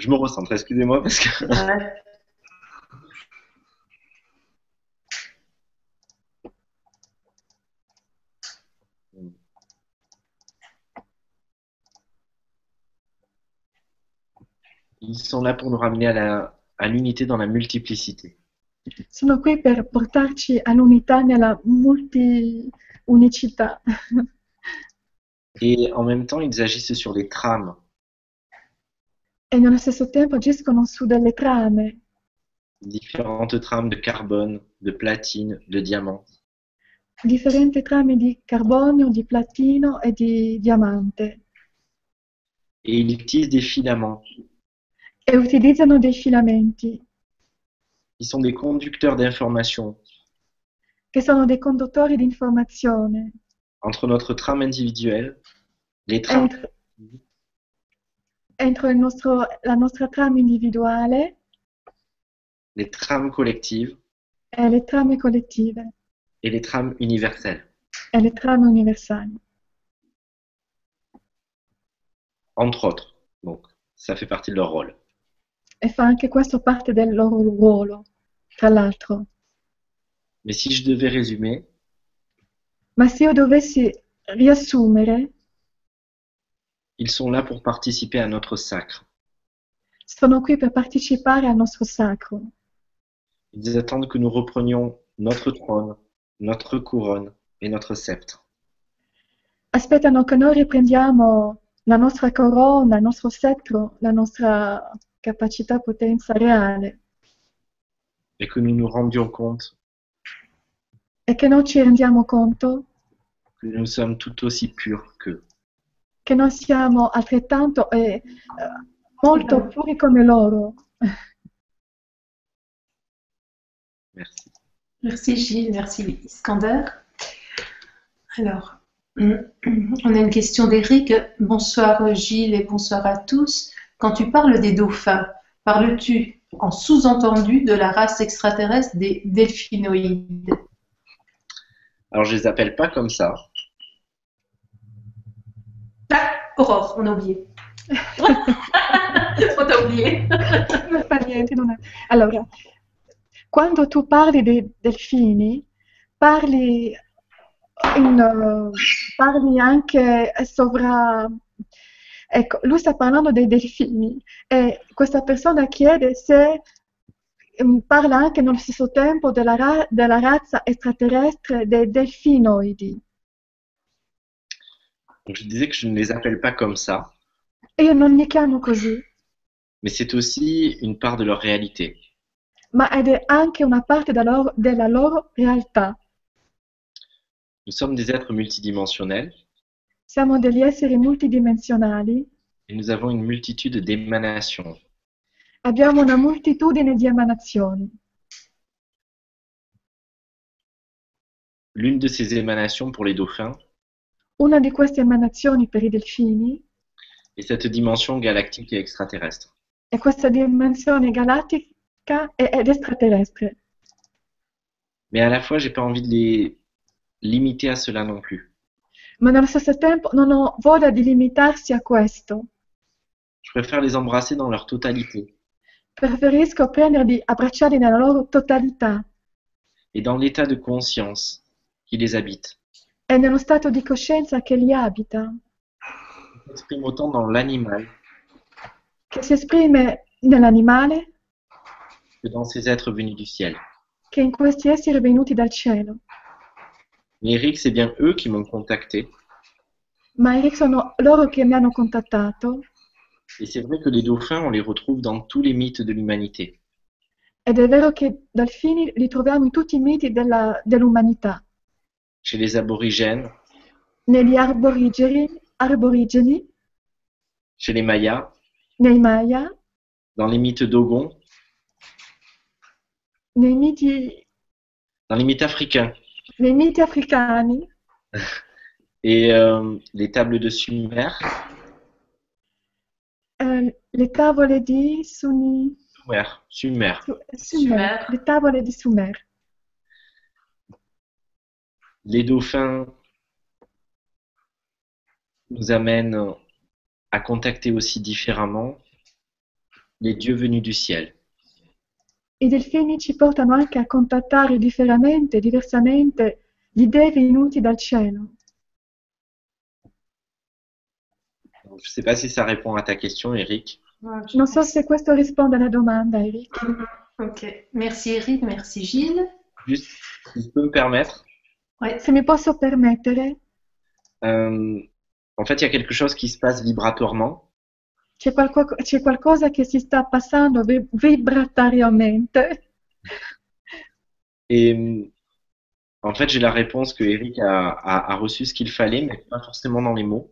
je me recentre, excusez-moi parce que ouais. Ils sont là pour nous ramener à l'unité dans la multiplicité. Sono qui per portarci all'unità nella multi-unicità. Et en même temps, ils agissent sur les trames. e nello stesso tempo agiscono su delle trame, Différentes trames de carbone, de platine, de diamant. differenti trame di carbonio, di platino e di diamante Et ils utilisent des filaments. E utilizzano dei filamenti Ils sont des conducteurs d'informations che sono dei conduttori di informazione entre notre trame individuelle, les trames nostro- la nostra trama individuale les trames collectives e et les trames universelles. e. Entre autres. Donc, ça fait partie de leur rôle. E fa anche questo parte del loro ruolo, tra l'altro. Mais si je devais résumer, Ma se io dovessi riassumere, ils sont là pour participer à notre sacre. sono qui per partecipare al nostro sacro. Ils attendent que nous reprenions notre trône, notre couronne et notre sceptre. Aspettano che noi riprendiamo la nostra corona, il nostro scettro, la nostra capacità, potenza reale et que nous nous rendions compte e che noi ci rendiamo conto? Que nous sommes tout aussi purs qu'eux. che noi siamo altrettanto e eh, molto puri come loro. Merci. Merci Gilles, merci Iskander. Alors, on a une question d'Éric. Bonsoir Gilles et bonsoir à tous. Quand tu parles des dauphins, parles-tu en sous-entendu de la race extraterrestre des delphinoïdes? Alors, je les appelle pas comme ça. Ah, Aurore, on a oublié. on t'a oublié. Non fa niente, non è- Allora, quando tu parli dei delfini, parli, in, eh, parli anche sovra... Ecco, lui sta parlando dei delfini e questa persona chiede se mm, parla anche nello stesso tempo della, ra- della razza extraterrestre dei delfinoidi. Donc, je disais que je ne les appelle pas comme ça, E io non li chiamo così, mais c'est aussi une part de leur réalité. ma ed è anche una parte loro- della loro realtà. Nous sommes des êtres multidimensionnels Siamo degli esseri multidimensionali, et nous avons une multitude d'émanations. abbiamo una moltitudine di emanazioni. L'une de ces émanations pour les dauphins Una di queste emanazioni per i delfini est cette dimension galactique et extraterrestre. è questa dimensione galattica e- ed extraterrestre. Mais à la fois, j'ai pas envie de les limiter à cela non plus. Ma nello stesso tempo non ho voglia di limitarsi a questo. Je préfère les embrasser dans leur totalité Preferisco prenderli, abbracciarli nella loro totalità et dans l'état de conscience qui les habite. e nello stato di coscienza che li abita, Ils s'expriment autant dans l'animal che si esprime nell'animale que dans ces êtres venus du ciel. che in questi esseri venuti dal cielo. Mais Eric, c'est bien eux qui m'ont contacté. Ma Eric sono loro che mi hanno contattato. Et c'est vrai que les dauphins, on les retrouve dans tous les mythes de l'humanité. ed è vero che delfini li troviamo in tutti i miti della- dell'umanità, Chez les aborigènes, negli arborigeni, arborigeni, chez les Mayas, nei Maya, dans les mythes Dogon, nei miti, dans les mythes africains nei miti africani, et euh, les tables de Sumer, eh, le tavole di Suni, Sumer, Sumer. Su- Sumer, Sumer. le tavole di Sumer. Les dauphins nous amènent à contacter aussi différemment les dieux venus du ciel. I delfini ci portano anche a contattare differamente, diversamente, gli dei venuti dal cielo. Je ne sais pas si ça répond à ta question, Eric. Non so se questo risponde alla domanda, Eric. Ok, merci Eric, merci Gilles. Juste, si je peux me permettre, Ouais. Se mi posso permettere, euh, En fait, il y a quelque chose qui se passe vibratoirement. C'è, qualco- c'è qualcosa che si sta passando Et hum, en fait, j'ai la réponse que Eric a, a, a reçu ce qu'il fallait, mais pas forcément dans les mots.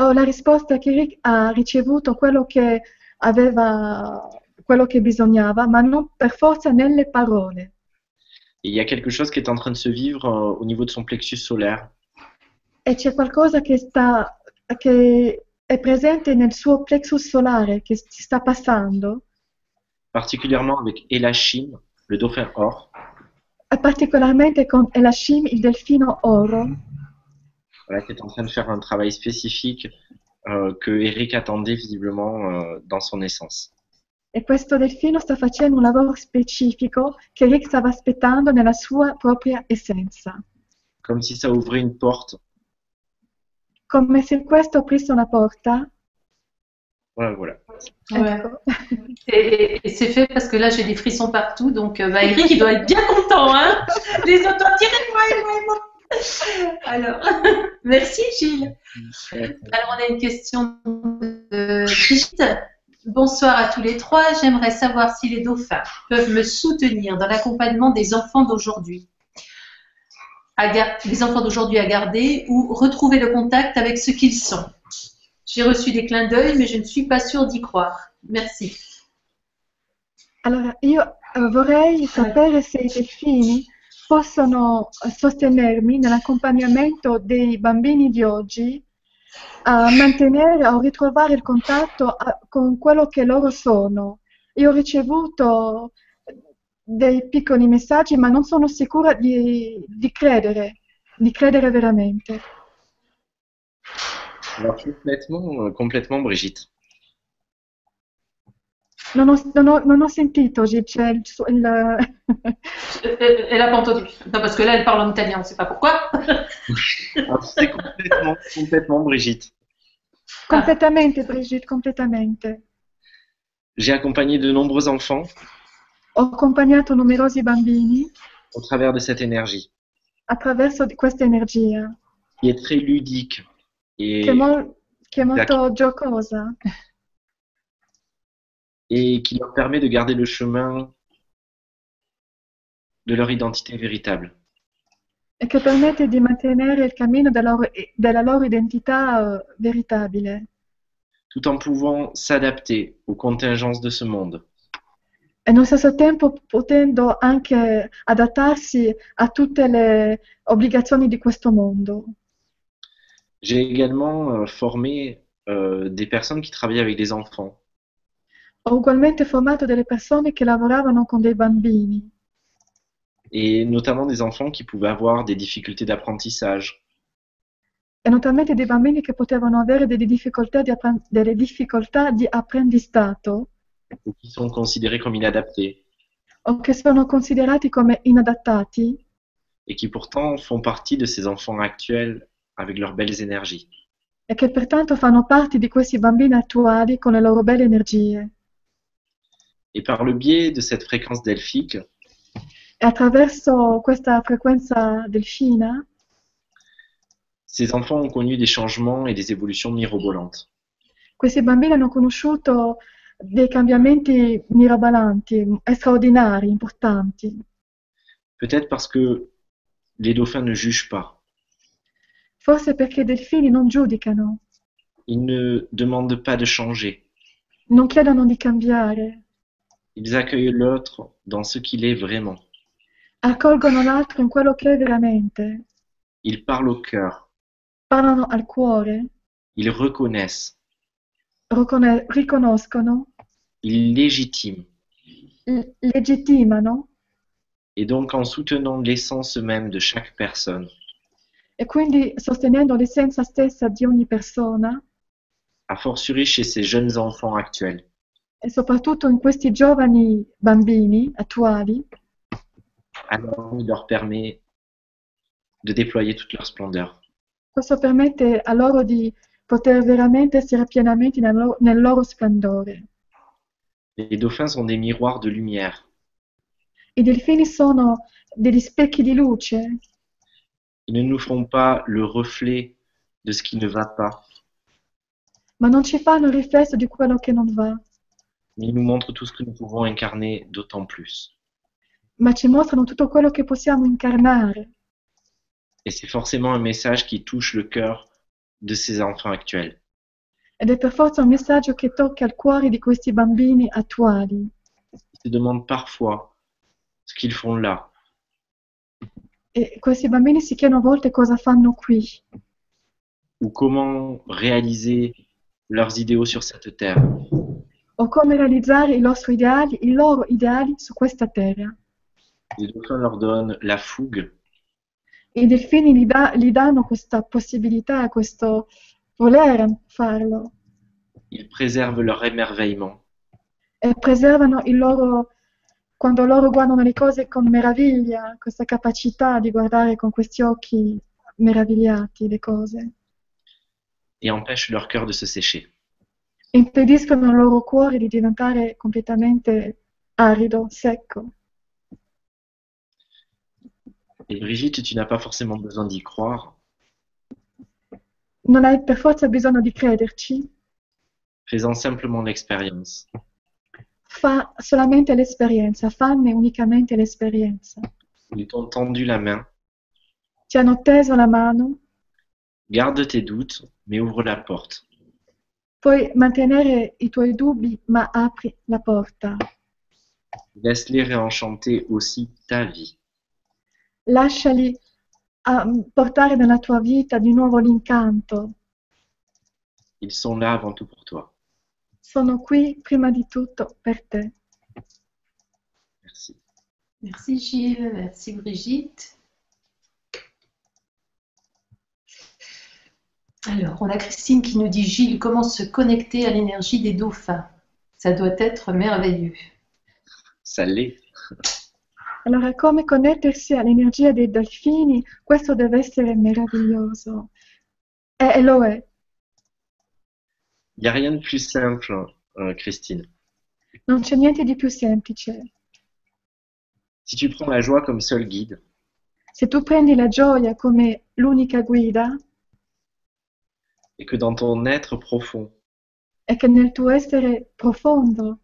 Ho la risposta che Rick ha ricevuto quello che aveva, quello che bisognava, ma non per forza nelle parole. Et il y a quelque chose qui est en train de se vivre euh, au niveau de son plexus solaire. E c'è qualcosa che, sta, che è presente nel suo plexus solare, che si sta passando, particulièrement avec Elachim, le dauphin or. e particolarmente con Elashim, il delfino oro, Voilà, qui est en train de faire un travail spécifique euh, que Eric attendait visiblement euh, dans son essence. e questo delfino sta facendo un lavoro specifico che Rick stava aspettando nella sua propria essenza. Comme si ça ouvrait une porte. Come se questo aprisse una porta, Voilà, voilà. Ouais. Et, et c'est fait parce que là j'ai des frissons partout, donc euh, bah, Eric il doit être bien content, hein Les autres doivent dire moi, moi, moi. Alors, merci Gilles. Alors on a une question de Brigitte. Bonsoir à tous les trois. J'aimerais savoir si les dauphins peuvent me soutenir dans l'accompagnement des enfants d'aujourd'hui. À Les enfants d'aujourd'hui à garder ou retrouver le contact avec ce qu'ils sont. J'ai reçu des clins d'œil, mais je ne suis pas sûre d'y croire. Merci. Allora, io eh, vorrei sapere se i delfini possono sostenermi nell'accompagnamento dei bambini di oggi a mantenere o ritrovare il contatto a- con quello che loro sono. Io ho ricevuto dei piccoli messaggi, ma non sono sicura di, di credere, di credere veramente. Alors complètement, complètement, Brigitte. Non ho, non ho- non ho sentito, c'è il il- Elle elle a pas entendu. Non, parce que là, elle parle en italien, on ne sait pas pourquoi. C'est complètement, complètement, Brigitte. completamente, Brigitte, completamente. J'ai accompagné de nombreux enfants Ho accompagnato numerosi bambini au travers de cette énergie attraverso questa energia, qui est très ludique et, che è, mol- che è molto giocosa et qui leur permet de garder le chemin de leur identité véritable. e che permette di mantenere il cammino della loro, della loro identità eh, veritabile tout en pouvant s'adapter aux contingences de ce monde. E nello stesso tempo potendo anche adattarsi a tutte le obbligazioni di questo mondo. J'ai également euh, formé euh, des personnes qui travaillaient avec des enfants. Ho ugualmente formato delle persone che lavoravano con dei bambini et notamment des enfants qui pouvaient avoir des difficultés d'apprentissage, e notamment dei bambini che potevano avere delle difficoltà di, delle difficoltà di apprendistato ou qui sont considérés comme inadaptés, o che sono considerati come inadattati? Et qui pourtant font partie de ces enfants actuels avec leurs belles énergies. e che pertanto fanno parte di questi bambini attuali con le loro belle energie. Et par le biais de cette fréquence delphique, E attraverso questa frequenza delfina, ces enfants ont connu des changements et des évolutions mirobolantes. questi bambini hanno conosciuto dei cambiamenti mirabolanti, straordinari, importanti. Peut-être parce que les dauphins ne jugent pas. Forse perché i delfini non giudicano, Ils ne demandent pas de changer. non chiedono di cambiare, Ils accueillent l'autre dans ce qu'il est vraiment. accolgono l'altro in quello che è veramente, Ils parlent au cœur. parlano al cuore, Ils reconnaissent. Riconoscono, Ils légitiment. l- legittimano Et donc en soutenant l'essence même de chaque personne, e quindi sostenendo l'essenza stessa di ogni persona. A fortiori chez ces jeunes enfants actuels, e soprattutto in questi giovani bambini attuali, alors il leur permet de déployer toute leur splendeur. questo permette a loro di poter veramente essere pienamente nel loro, nel loro splendore. Les dauphins sont des miroirs de lumière. I delfini sono degli specchi di luce, Ils ne nous font pas le reflet de ce qui ne va pas, ma non ci fanno il riflesso di quello che non va, mais ils nous montrent tout ce que nous pouvons incarner d'autant plus. ma ci mostrano tutto quello che possiamo incarnare. Et c'est forcément un message qui touche le cœur de ces enfants actuels. Ed è per forza un messaggio che tocca il cuore di questi bambini attuali. Se demandent parfois ce qu'ils font là, E questi bambini si chiedono a volte cosa fanno qui ou comment réaliser leurs idéaux sur cette terre. o come realizzare i loro ideali, i loro ideali su questa terra. Les dauphins leur donnent la fougue, I delfini gli, da- gli danno questa possibilità, questo voler farlo ils préservent leur émerveillement. e preservano il loro, quando loro guardano le cose con meraviglia, questa capacità di guardare con questi occhi meravigliati le cose. et empêchent leur cœur de se sécher. Impediscono al loro cuore di diventare completamente arido, secco. Et Brigitte, tu n'as pas forcément besoin d'y croire. Non hai per forza bisogno di crederci, Fais-en simplement l'expérience. fa solamente l'esperienza, fanne unicamente l'esperienza. Ils t'ont tendu la main. Ti hanno teso la mano, Garde tes doutes, mais ouvre la porte. puoi mantenere i tuoi dubbi, ma apri la porta. Laisse-les réenchanter aussi ta vie. Lasciali ah, portare nella tua vita di nuovo l'incanto. Ils sont là avant tout pour toi. Sono qui prima di tutto per te. Merci. Merci Gilles, merci Brigitte. Alors, on a Christine qui nous dit Gilles, comment se connecter à l'énergie des dauphins? Ça doit être merveilleux. Ça l'est. Allora, come connettersi all'energia dei delfini? Questo deve essere meraviglioso. E, e lo è. Il n'y a rien de plus simple, euh, Christine. Non c'è niente di più semplice. Si tu prends la joie comme seul guide, Se tu prendi la gioia come l'unica guida et que dans ton être profond, e che nel tuo essere profondo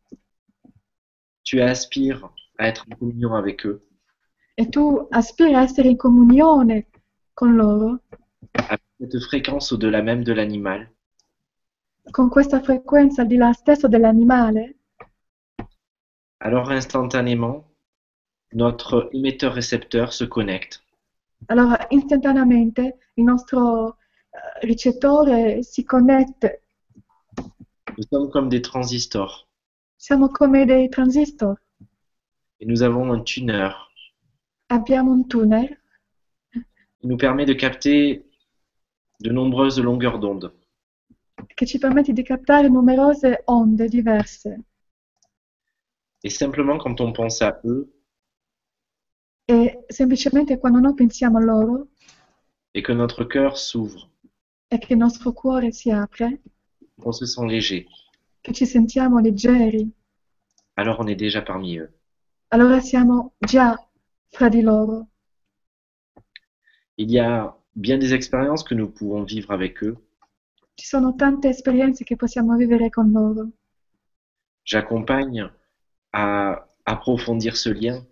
tu aspires à être en communion avec eux, e tu aspiri a essere in comunione con loro, avec cette fréquence au-delà même de l'animal, con questa frequenza al di là stesso dell'animale, alors instantanément, notre émetteur-récepteur se connecte. allora istantaneamente il nostro eh, ricettore si connette. Nous sommes comme des transistors Siamo come dei transistor. Et nous avons un tuner Abbiamo un tunnel qui nous permet de capter de nombreuses longueurs d'onde. che ci permette di captare numerose onde diverse Et simplement quand on pense à eux e semplicemente quando noi pensiamo a loro et que notre cœur s'ouvre, e che il nostro cuore si apre, on se sent léger, che ci sentiamo leggeri, alors on est déjà parmi eux. Allora siamo già fra di loro. Il y a bien des expériences que nous pouvons vivre avec eux. Ci sono tante esperienze che possiamo vivere con loro. J'accompagne à approfondir ce lien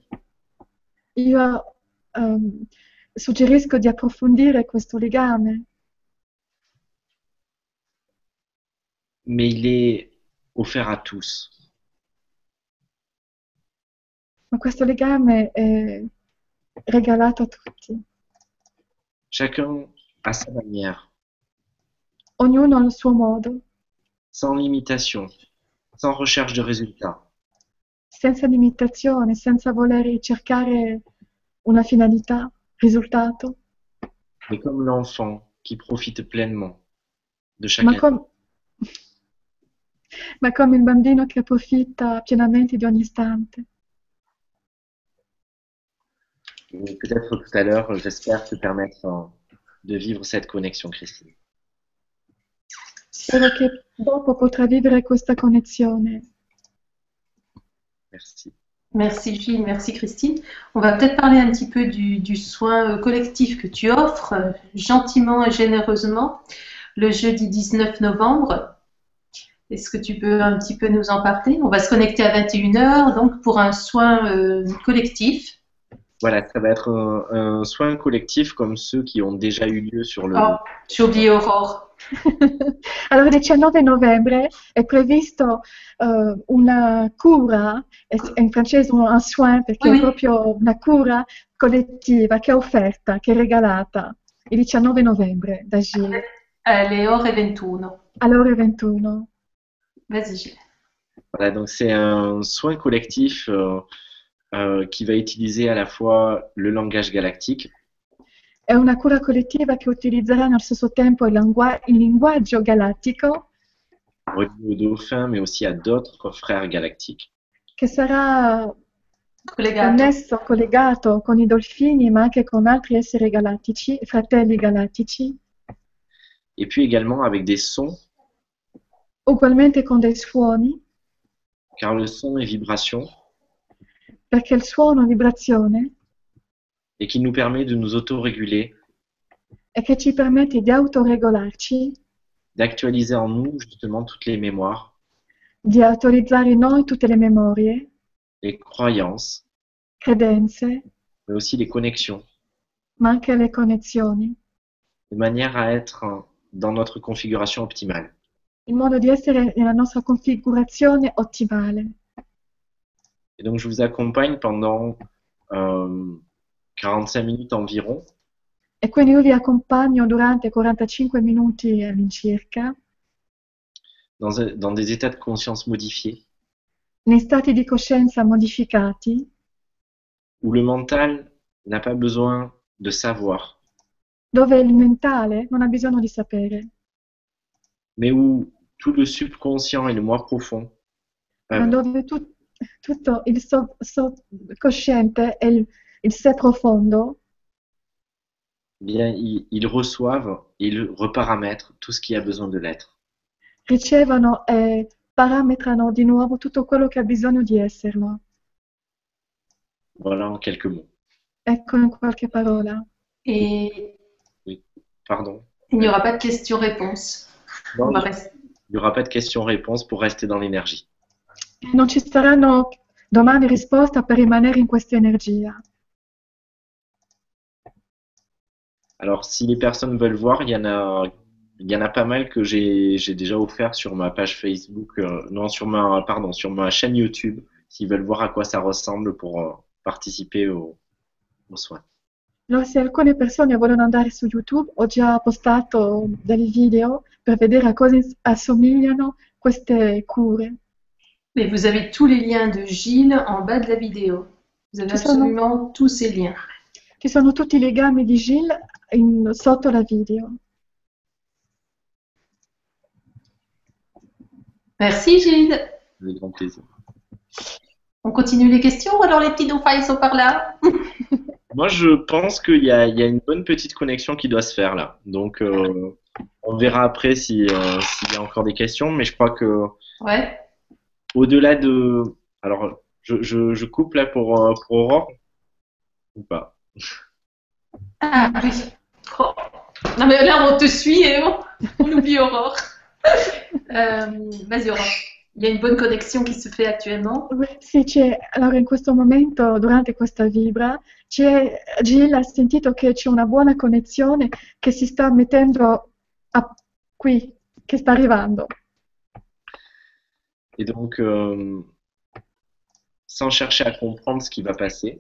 Io ehm, suggerisco di approfondire questo legame, mais il est offert à tous. Ma questo legame è regalato a tutti. Chacun à sa manière, Ognuno al suo modo, sans limitation, sans recherche de résultats. senza limitazione, senza voler cercare una finalità, risultato, mais comme l'enfant qui profite pleinement de chaque ma, com- ma come il bambino che approfitta pienamente di ogni istante. Et Peut-être tout à l'heure, j'espère te permettre euh, de vivre cette connexion, Christine. Spero che dopo potrà vivere questa connessione. Merci. Merci Gilles, merci Christine. On va peut-être parler un petit peu du, du soin euh, collectif que tu offres euh, gentiment et généreusement le jeudi 19 novembre. Est-ce que tu peux un petit peu nous en parler? On va se connecter à 21h donc pour un soin euh, collectif. Voilà, ça va être un, un soin collectif comme ceux qui ont déjà eu lieu sur le. Oh, j'ai oublié Aurore. Allora, il 19 novembre è previsto eh, una cura, in francese un soin perché Oui, è oui. proprio una cura collettiva che è offerta, che è regalata il 19 novembre da Gilles alle ore 21. alle ore 21. Vas-y Gilles. Voilà, donc c'est un soin collectif euh, qui va utiliser à la fois le langage galactique, È una cura collettiva che utilizzerà nello stesso tempo il, lingua- il linguaggio galattico relié au dauphin, mais aussi à d'autres frères galactiques. che sarà Collegato. connesso, collegato con i dolfini ma anche con altri esseri galattici, fratelli galattici, Et puis également avec des sons, ugualmente con dei suoni, car le son est vibration perché il suono è vibrazione et qui nous permet de nous autoréguler, e che ci permette di autoregolarci, d'actualiser en nous justement toutes les mémoires, di autorizzare in noi tutte le memorie, les croyances, credenze, mais aussi les connexions, ma anche le connessioni, de manière à être dans notre configuration optimale. in modo di essere nella nostra configurazione ottimale. Et donc je vous accompagne pendant euh, 45 minutes environ. E quindi io vi accompagno durante 45 minuti all'incirca. Dans, dans des états de conscience modifiés, nei stati di coscienza modificati, où le mental n'a pas besoin de savoir, dove il mentale non ha bisogno di sapere, mais où tout le subconscient et le moi profond euh, dove tutto il so- so- cosciente e il, il sé profondo bien, ils, ils reçoivent et ils reparamètrent tout ce qui a besoin de l'être. ricevono e parametrano di nuovo tutto quello che ha bisogno di esserlo. Voilà en quelques mots. Ecco in qualche parola. Et Pardon. il n'y aura pas de questions-réponses. Il n'y aura pas de questions-réponses pour rester dans l'énergie. Non ci saranno domande e risposte per rimanere in questa energia. Alors, si les personnes veulent voir, il y en a, il y en a pas mal que j'ai, déjà offert sur ma page Facebook, euh, non, sur ma, pardon, sur ma chaîne YouTube, s'ils veulent voir à quoi ça ressemble pour euh, participer au, au soin. Allora, se alcune persone vogliono andare su YouTube, ho già postato dei video per vedere a cosa assomigliano queste cure. Mais vous avez tous les liens de Gilles en bas de la vidéo. Vous avez Ci sono- absolument tous ces liens. Ci sono tutti i legami di Gilles in- sotto la video. Merci Gilles. Avec grand plaisir. On continue les questions ou alors les petits dauphins ils sont par là? Moi, je pense qu'il y a, il y a une bonne petite connexion qui doit se faire là. Donc, euh, on verra après si, euh, s'il y a encore des questions, mais je crois que Ouais. Au-delà de, alors, je, je, je coupe là pour, euh, pour Aurore ou pas? Ah oui. Oh. Non mais là on te suit et on, on oublie Aurore. Euh, Vas-y Aurore. Il y a une bonne connexion qui se fait actuellement. Sì, c'è, allora in questo momento, durante questa vibra, Gilles ha sentito che c'è una buona connessione che si sta mettendo a- qui, che sta arrivando. Et donc, euh, sans chercher à comprendre ce qui va passer,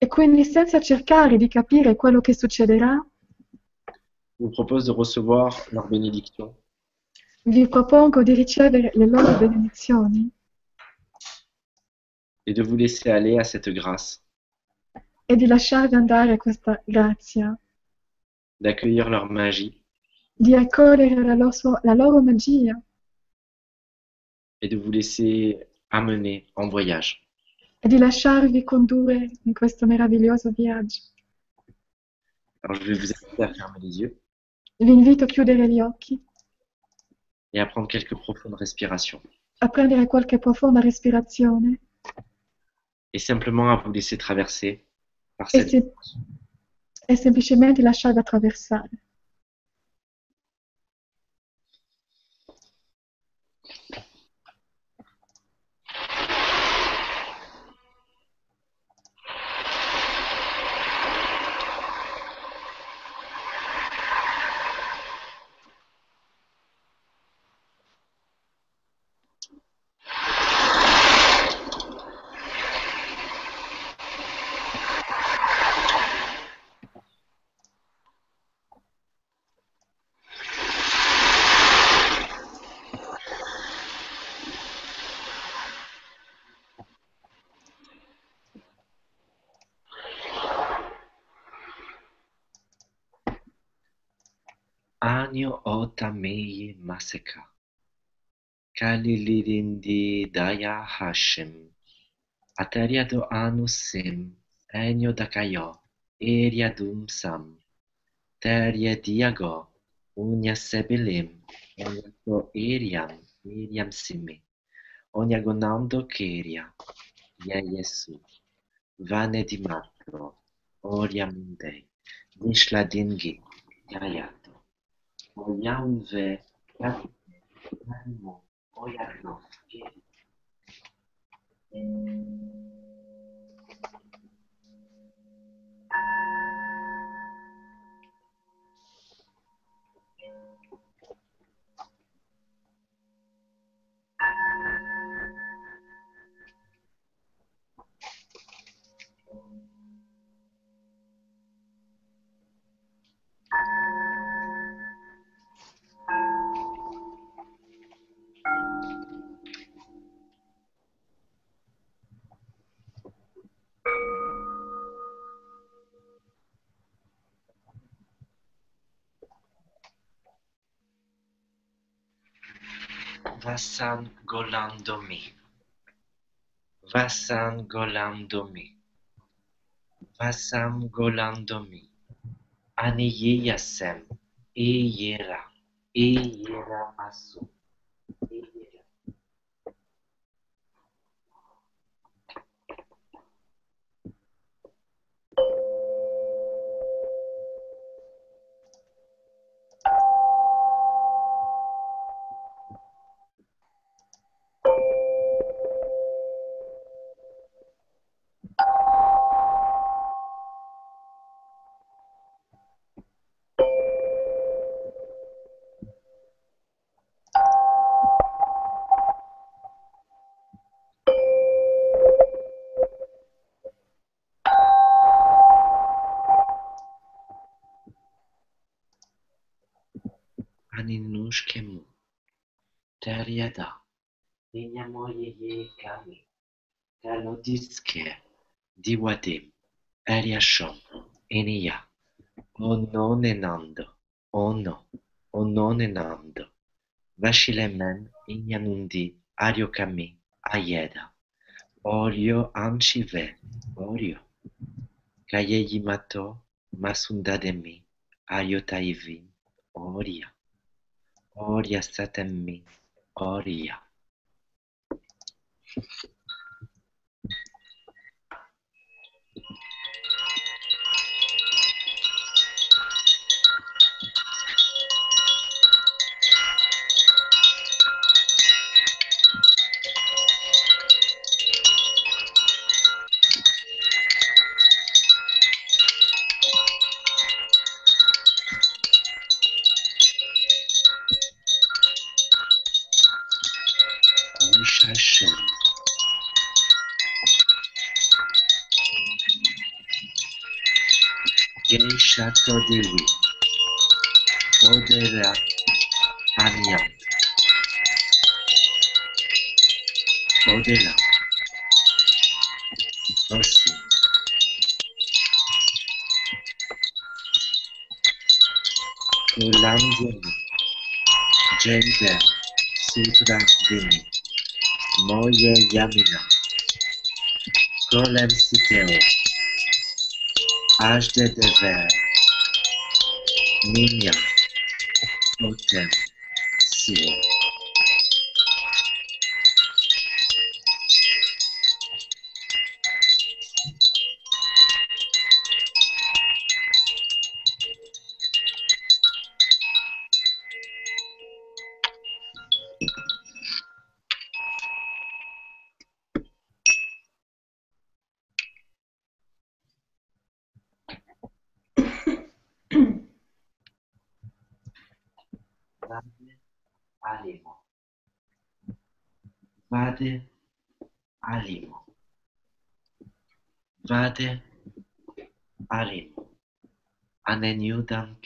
E quindi senza cercare di capire quello che succederà, je vous propose de recevoir leur bénédiction. vi propongo di ricevere le loro benedizioni et de vous laisser aller à cette grâce, e di lasciarvi andare a questa grazia, d'accueillir leur magie. Di accogliere la loro, la loro magia et de vous laisser amener en voyage. e di lasciarvi condurre in questo meraviglioso viaggio. Alors, je vais vous inviter à fermer les yeux Vi invito a chiudere gli occhi, et à prendre quelques profondes respirations. a prendere qualche profonda respirazione et simplement à vous laisser traverser par e, cette se- e semplicemente lasciarvi attraversare. Anio Otamei Maseka di Daya Hashem. Ateriado Anusim Enio Dakayo Eriadum Sam. Teria Diago Unia Sebilim Oniato Eriam Eriam Simi. Oniagonando Keria Ia yesu, Vane Dimatro Oriam Dei Nishladingi Ia Ia. wspomniałem, że pragnę darmo o. Oyano. Vasan Golandomi. Vasan Golandomi. Vasam Golandomi. Aniyeyasem. Eyera. Eyera. Kalodiske. Diwadim. Eriashom. Enia. Ononenando. Ono. Ononenando. Vashilemen. Inyanundi. Ariokami. Ayeda. Orio Amchive. Orio. Kayeyimato. Masundademi. Ayotaivin. Oria. Oria satemi. Oria. düşersin. Genshato Devi Modera Anya Modera Dostum Kullandın Cemde Sırtıdan Demir moje jawna. Królem sypyły. HDDW. Minia. Potem siły. Ade Arim Aneniudam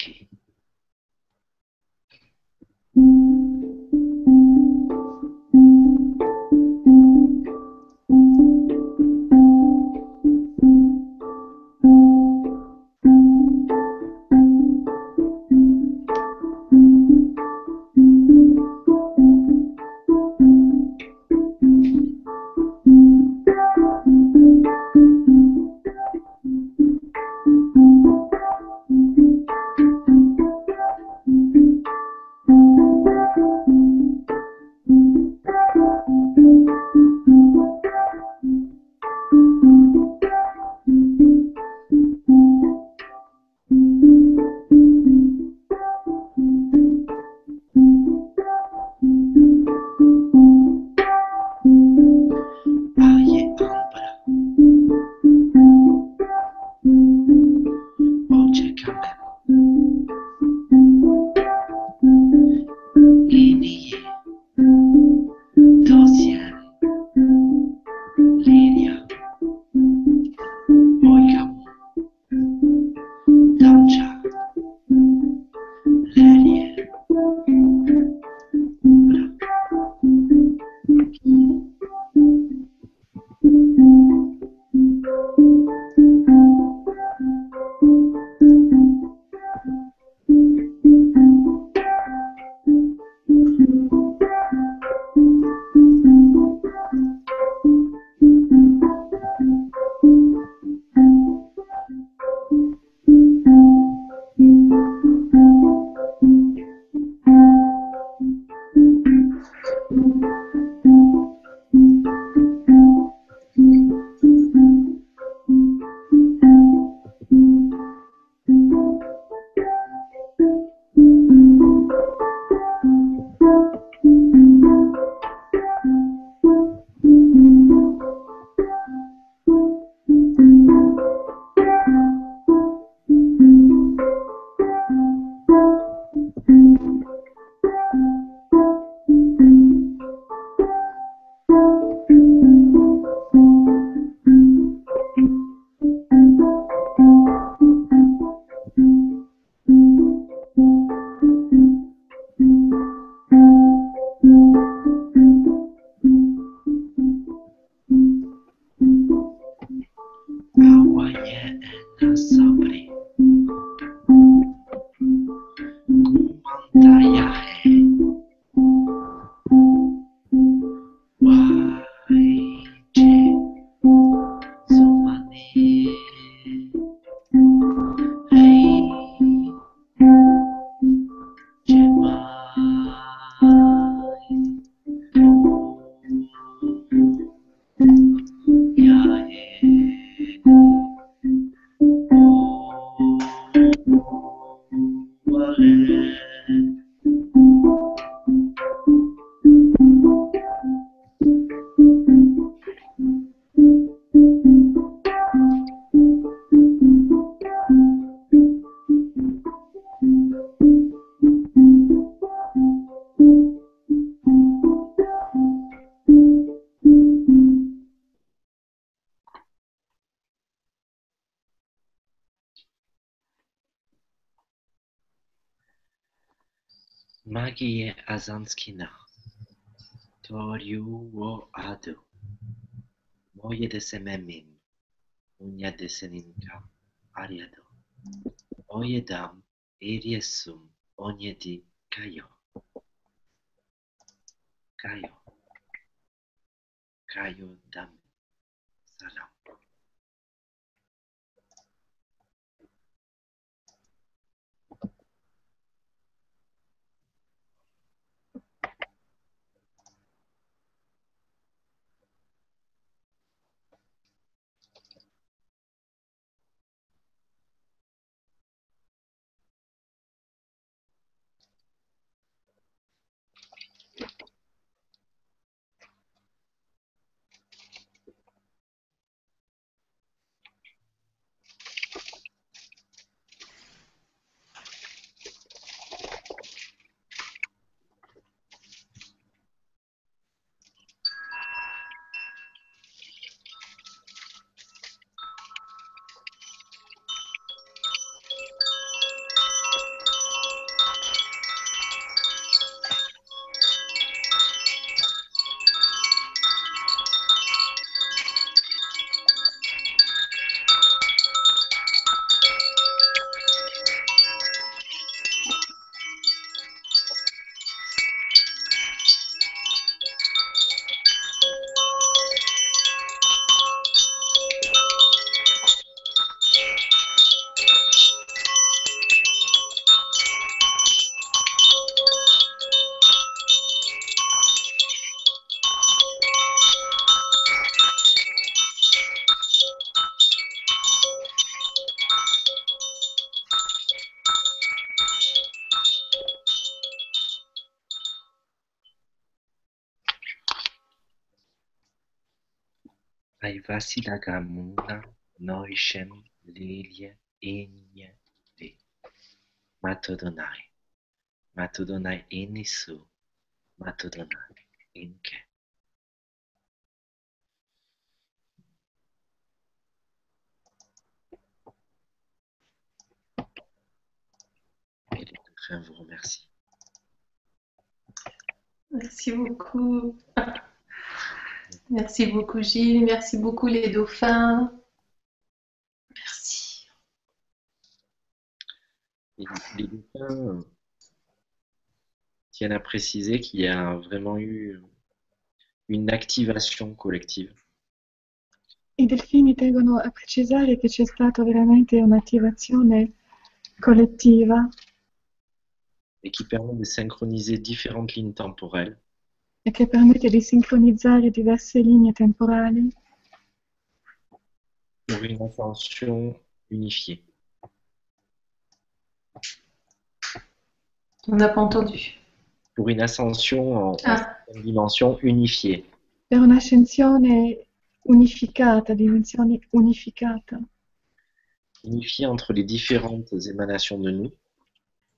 Yoshinagi Azanskina. Toryu wo adu. Moye desememim. Unya deseninka ariado. Oye dam eriesum onyedi kayo. Kayo. Kayo dam. Salam. Aivasilagamuna noishem lilia inya de. Matodonai. Matodonai inisu. Matodonai inke. Et les vous remercient. Merci beaucoup. Merci beaucoup Gilles, merci beaucoup les dauphins. Merci. Et les dauphins tiennent à préciser qu'il y a vraiment eu une activation collective. I delfini tengono a precisare che c'è stata veramente un'attivazione collettiva et qui permet de synchroniser différentes lignes temporelles e che permette di sincronizzare diverse linee temporali pour une ascension unifiée. On n'a pas entendu. Pour une ascension en, Ah, dimension unifiée. per un'ascensione unificata, dimensione unificata, Unifiée entre les différentes émanations de nous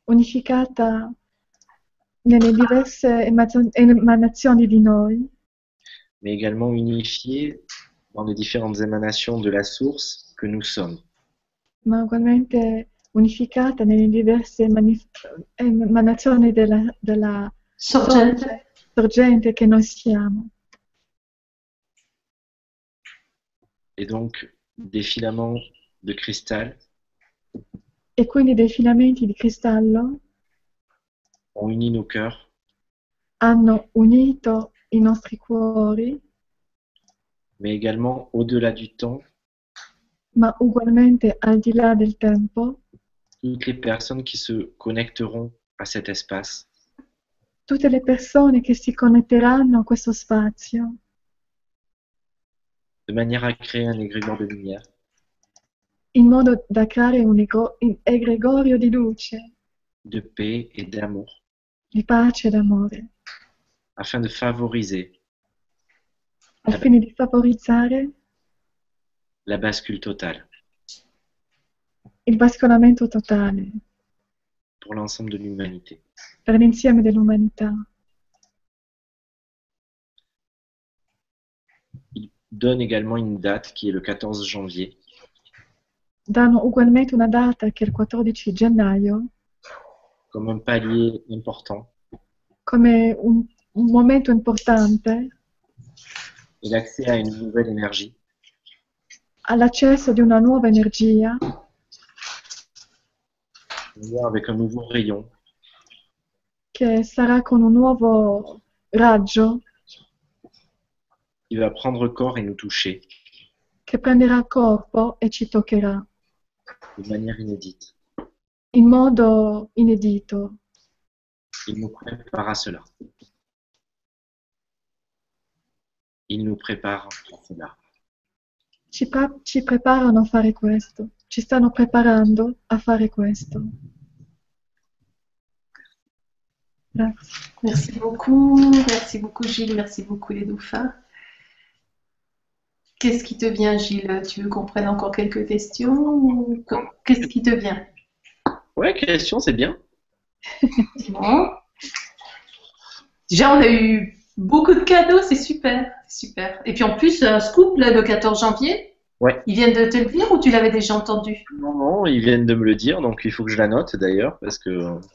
unificata nelle diverse emazio- emanazioni di noi, mais également unifiée dans les différentes émanations de la source que nous sommes. ma ugualmente unificata nelle diverse emanazioni della, della sorgente. sorgente che noi siamo. Et donc, des filaments de cristal E quindi dei filamenti di cristallo ont uni nos cœurs. Hanno unito i nostri cuori, mais également au-delà du temps, ma ugualmente al di là del tempo, toutes les personnes qui se connecteront à cet espace. tutte le persone che si connetteranno a questo spazio de manière à créer un égrégore de lumière. in modo da creare un egregorio di luce, de paix et d'amour di pace e d'amore, afin de favoriser. Al fine di favorizzare la bascule totale. il bascolamento totale. Pour l'ensemble de l'humanité. per l'insieme dell'umanità. Il donne également une date qui est le 14 janvier. Danno ugualmente una data che è il 14 gennaio comme un palier important. Come un, un momento importante et l'accès à une nouvelle énergie. All'accesso di una nuova energia avec un nouveau rayon. Che sarà con un nuovo raggio qui va prendre corps et nous toucher. Che prenderà corpo e ci toccherà de manière inédite. In modo inedito. Il nous prépare à cela. Il nous prépare à cela. Ci, ci preparano a fare questo, ci stanno preparando a fare questo. Grazie. Merci beaucoup. Merci beaucoup Gilles. Merci beaucoup les dauphins. Qu'est-ce qui te vient Gilles? Tu veux qu'on prenne encore quelques questions Qu'est-ce qui te vient? Ouais, question, c'est bien. Bon. Déjà, on a eu beaucoup de cadeaux, c'est super, super. Et puis en plus, un scoop là, le 14 janvier. Ouais. Ils viennent de te le dire ou tu l'avais déjà entendu? Non, non, ils viennent de me le dire, donc il faut que je la note d'ailleurs, parce que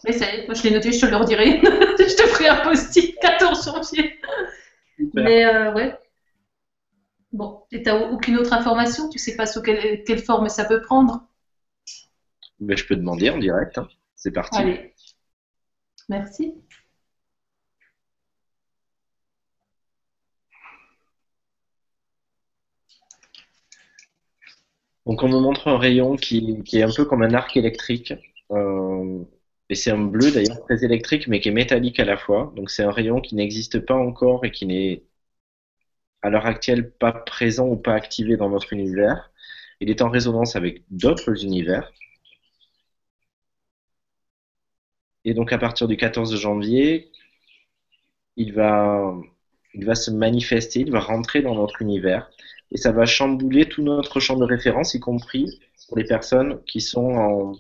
Mais ça y est, moi je l'ai noté, je te le redirai. je te ferai un post-it 14 janvier. Mais euh, ouais. Bon, et t'as aucune autre information? Tu sais pas sous quelle, quelle forme ça peut prendre? Mais je peux demander en direct. hein. C'est parti. Allez. Merci. Donc on me montre un rayon qui, qui est un peu comme un arc électrique. Euh, et c'est un bleu d'ailleurs très électrique, mais qui est métallique à la fois. Donc c'est un rayon qui n'existe pas encore et qui n'est à l'heure actuelle pas présent ou pas activé dans notre univers. Il est en résonance avec d'autres univers. Et donc à partir du 14 janvier, il va, il va se manifester, il va rentrer dans notre univers et ça va chambouler tout notre champ de référence, y compris pour les personnes qui sont en,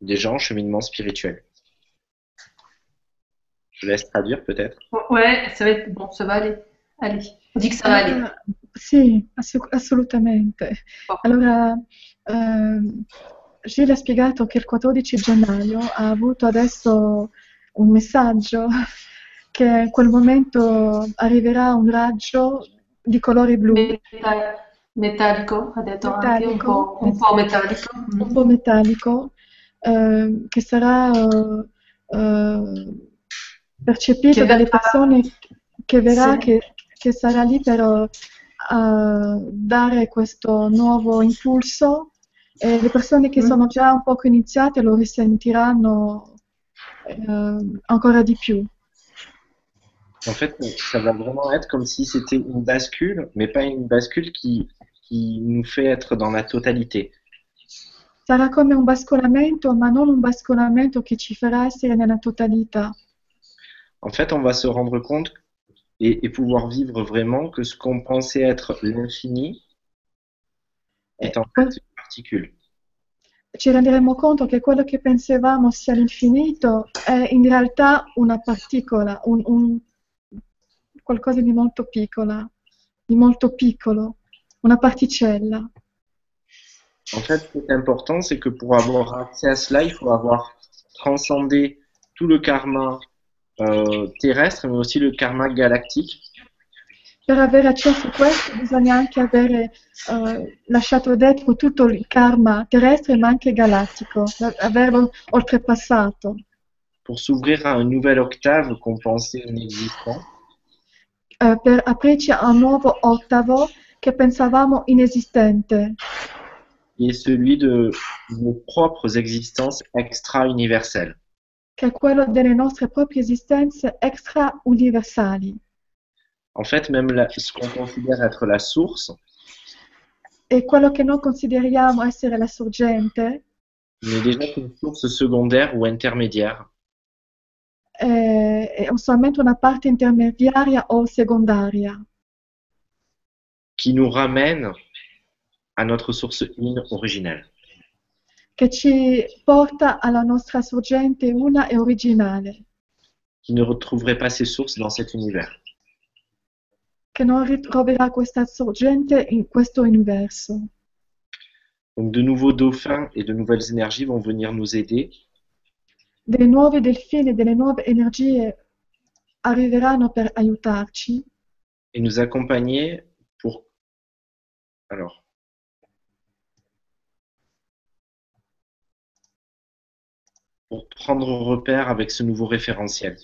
déjà en cheminement spirituel. Je laisse traduire peut-être. Ouais, ça va être bon, ça va aller. Allez, on dit que ça va aller. Allora, sì, ass- assolutamente. Oh. Allora, Gilles ha spiegato che il 14 gennaio ha avuto adesso un messaggio che in quel momento arriverà un raggio di colore blu, Meta- Metallico, ha detto anche un Metallico. po', un po' metallico. un po' metallico, ehm, che sarà eh, eh, percepito Che dalle verrà- persone, che verrà, Sì. che, che sarà lì per eh, dare questo nuovo impulso e le persone che Mm. sono già un poco iniziate lo risentiranno eh, ancora di più. En fait, ça va vraiment être comme si c'était une bascule, mais pas une bascule qui, qui nous fait être dans la totalité. Sarà come un bascolamento, ma non un bascolamento che ci farà essere nella totalità. En fait, on va se rendre compte et, et pouvoir vivre vraiment que ce qu'on pensait être l'infini est en fait une particule. ci renderemo conto che quello che pensavamo sia l'infinito è in realtà una particola, un, un- qualcosa di molto piccola, di molto piccolo, una particella. En fait, ce qui est important, c'est que pour avoir accès à cela, il faut avoir transcendé tout le karma euh, terrestre, mais aussi le karma galactique. Per avere accesso a questo bisogna anche avere eh, lasciato dentro tutto il karma terrestre ma anche galattico, averlo oltrepassato, pour s'ouvrir à une nouvelle octave qu'on pensait inexistant. eh, per aprirci a un nuovo ottavo che pensavamo inesistente. est celui de nos propres existences extra-universelles. che è quello delle nostre proprie esistenze extra-universali. En fait, même la- ce qu'on considère être la source E quello che noi consideriamo essere la sorgente n'est déjà qu'une source secondaire ou intermédiaire. È, è solamente una parte intermediaria o secondaria qui nous ramène à notre source in originelle. che ci porta alla nostra sorgente una e originale, qui ne retrouverait pas ses sources dans cet univers. Che non ritroverà questa sorgente in questo universo. Donc de nouveaux dauphins et de nouvelles énergies vont venir nous aider Dei nuovi delfini, delle nuove energie arriveranno per aiutarci et nous accompagner pour... Alors, pour prendre repère avec ce nouveau référentiel.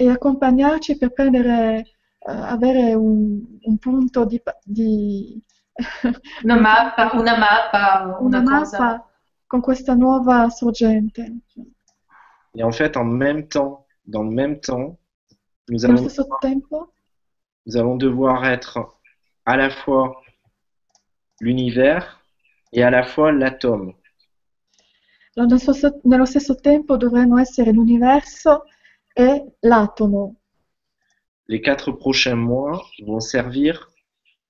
e accompagnarci per prendere, avere un, un punto di, pa- di Una mappa, una mappa, una una cosa. mappa con questa nuova sorgente. Et en fait, en même temps, dans le même temps, nous Allo allons, stesso tempo nous allons devoir être à la fois l'univers et à la fois l'atome. nello stesso, nello stesso tempo dovremmo essere l'universo e l'atomo. Les quatre prochains mois vont servir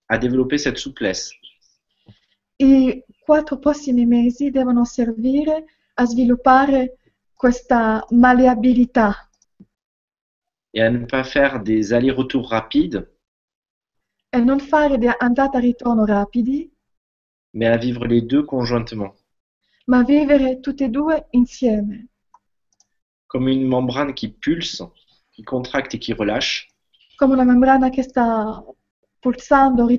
à développer cette souplesse. I quattro prossimi mesi devono servire a sviluppare questa malleabilità et à ne pas faire des allers-retours rapides, e non fare di andata e ritorno rapidi, mais à vivre les deux conjointement, ma vivere tutte e due insieme, comme une membrane qui pulse, qui contracte et qui relâche, come una membrana che sta pulsando, e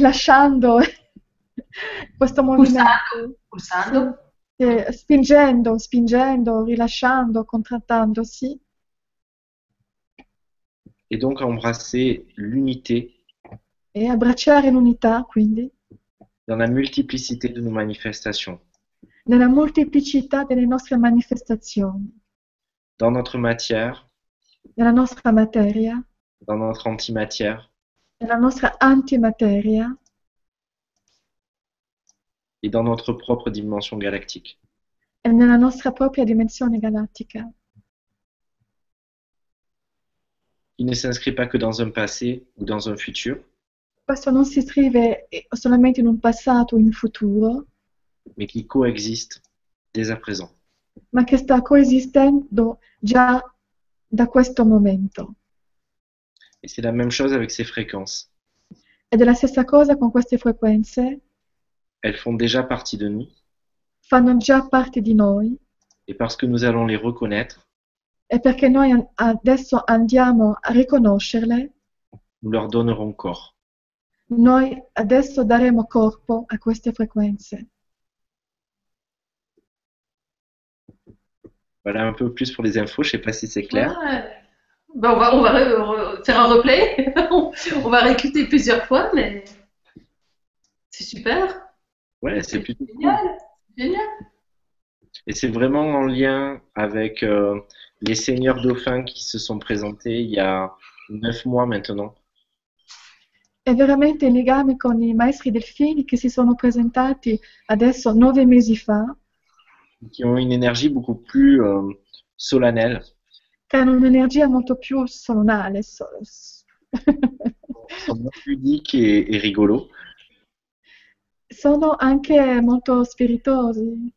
lasciando questo movimento, Pulsando? eh, spingendo, spingendo, rilasciando, contrattandosi et donc embrasser l'unité. E abbracciare l'unità, quindi, dans la multiplicité de nos manifestations, nella molteplicità delle nostre manifestazioni, dans notre matière, nella nostra materia, dans notre antimatière nella nostra antimateria et dans notre propre dimension galactique. e nella nostra propria dimensione galattica, qui ne s'inscrit pas que dans un passé ou dans un futur, questo non si scrive solamente in un passato o in futuro, mais qui coexiste dès à présent. ma che sta coesistendo già da questo momento. Et c'est la même chose avec ces fréquences. Ed è la stessa cosa con queste frequenze, Elles font déjà partie de nous, fanno già parte di noi et parce que nous allons les reconnaître, e perché noi adesso andiamo a riconoscerle, nous leur donnerons corps. noi adesso daremo corpo a queste frequenze. Voilà un peu plus pour les infos, je sais pas si c'est clair. Ben, on va, on va re- re- faire un replay. on va réécouter plusieurs fois, mais c'est super. Ouais, c'est plutôt cool. Génial. Génial. Et c'est vraiment en lien avec euh, les seigneurs dauphins qui se sont présentés il y a neuf mois maintenant. È veramente in legame con i maestri delfini che si sono presentati adesso nove mesi fa, qui ont une énergie beaucoup plus euh, solennelle, hanno un'energia molto più solare. so- sont moins ludiques et, et rigolos. sono anche molto spiritosi,